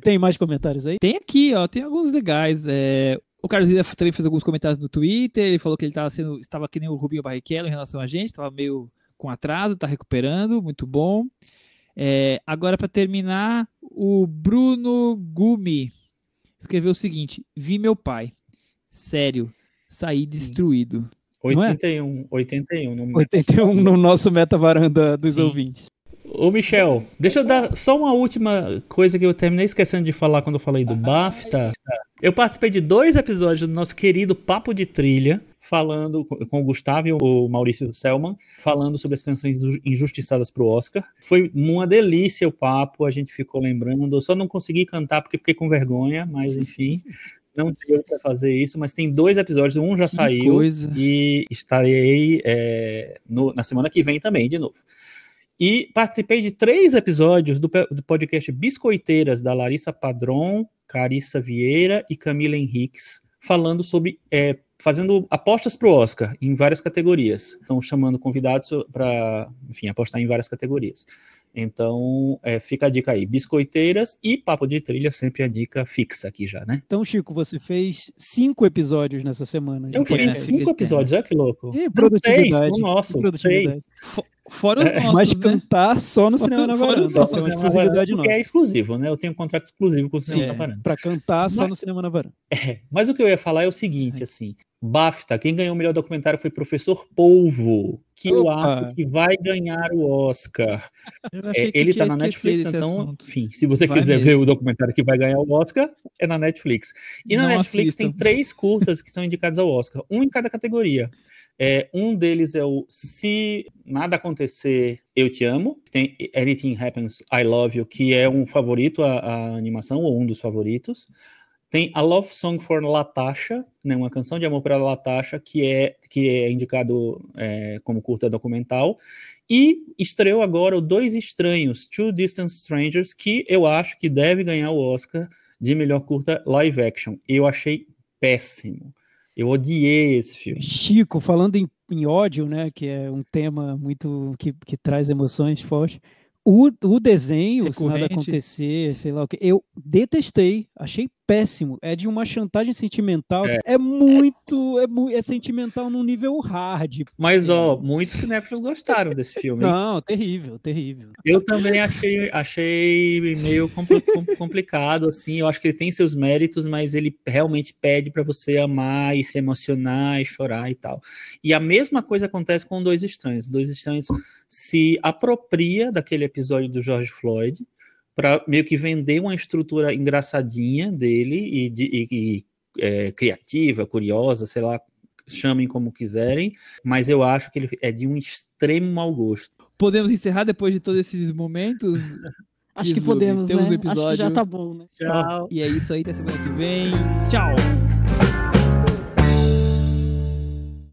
Tem mais comentários aí? Tem aqui, ó, tem alguns legais. É... O Carlos Lira também fez alguns comentários no Twitter, ele falou que ele estava sendo, estava que nem o Rubinho Barrichello em relação a gente, estava meio com atraso, está recuperando, muito bom. É, agora, para terminar, o Bruno Gumi escreveu o seguinte: Vi meu pai. Sério, saí destruído. 81, é? 81. No 81 no nosso meta varanda dos Sim. ouvintes. Ô Michel, deixa eu dar só uma última coisa que eu terminei esquecendo de falar quando eu falei do BAFTA. Eu participei de dois episódios do nosso querido Papo de Trilha, falando com o Gustavo e o Maurício Selman, falando sobre as canções injustiçadas para o Oscar. Foi uma delícia o papo, a gente ficou lembrando. Eu só não consegui cantar porque fiquei com vergonha, mas enfim. *laughs* Não deu para fazer isso, mas tem dois episódios. Um já que saiu coisa. e estarei é, no, na semana que vem também, de novo. E participei de três episódios do, do podcast Biscoiteiras, da Larissa Padron, Carissa Vieira e Camila Henriques, falando sobre é, fazendo apostas para o Oscar em várias categorias. Estão chamando convidados para, enfim, apostar em várias categorias. Então, é, fica a dica aí. Biscoiteiras e Papo de Trilha, sempre a dica fixa aqui já, né? Então, Chico, você fez cinco episódios nessa semana. Eu fiz cinco episódios, olha que louco. E produtividade. Seis, nosso, produtividade. Seis. Fora os é, nossos, Mas né? cantar só no Cinema na Varanda. Só é uma exclusividade nossa. é exclusivo, né? Eu tenho um contrato exclusivo com o Cinema Sim, na Varanda. Pra cantar só mas, no Cinema na Varanda. *laughs* É, mas o que eu ia falar é o seguinte, é. assim, BAFTA, quem ganhou o melhor documentário foi Professor Polvo, que Opa. eu acho que vai ganhar o Oscar. É, ele está na Netflix, então, assunto. enfim, se você vai quiser mesmo. ver o documentário que vai ganhar o Oscar, é na Netflix. E na Não Netflix assistam. tem três curtas que são indicados ao Oscar, um em cada categoria. É, um deles é o Se Nada Acontecer, Eu Te Amo. Tem Anything Happens, I Love You, que é um favorito a, a animação, ou um dos favoritos. Tem a Love Song for Latasha, né, uma canção de amor para Latasha, que é, que é indicado é, como curta documental. E estreou agora o Dois Estranhos, Two Distant Strangers, que eu acho que deve ganhar o Oscar de melhor curta live action. Eu achei péssimo. Eu odiei esse filme. Chico, falando em, em ódio, né, que é um tema muito que, que traz emoções fortes. O, o desenho, Recorrente. se nada acontecer, sei lá o que, eu detestei, achei péssimo. É de uma chantagem sentimental. É, é muito, é, é, sentimental num nível hard. Mas, ó, muitos cinéfilos gostaram desse filme. Não, terrível, terrível. Eu também achei, achei meio complicado, assim. Eu acho que ele tem seus méritos, mas ele realmente pede para você amar e se emocionar e chorar e tal. E a mesma coisa acontece com Dois Estranhos. Dois Estranhos se apropria daquele episódio do George Floyd para meio que vender uma estrutura engraçadinha dele e, de, e, e é, criativa, curiosa, sei lá, chamem como quiserem, mas eu acho que ele é de um extremo mau gosto. Podemos encerrar depois de todos esses momentos? *laughs* Acho que podemos, Temos né? Um episódio. Acho que já tá bom, né? Tchau. E é isso aí, até semana que vem. Tchau.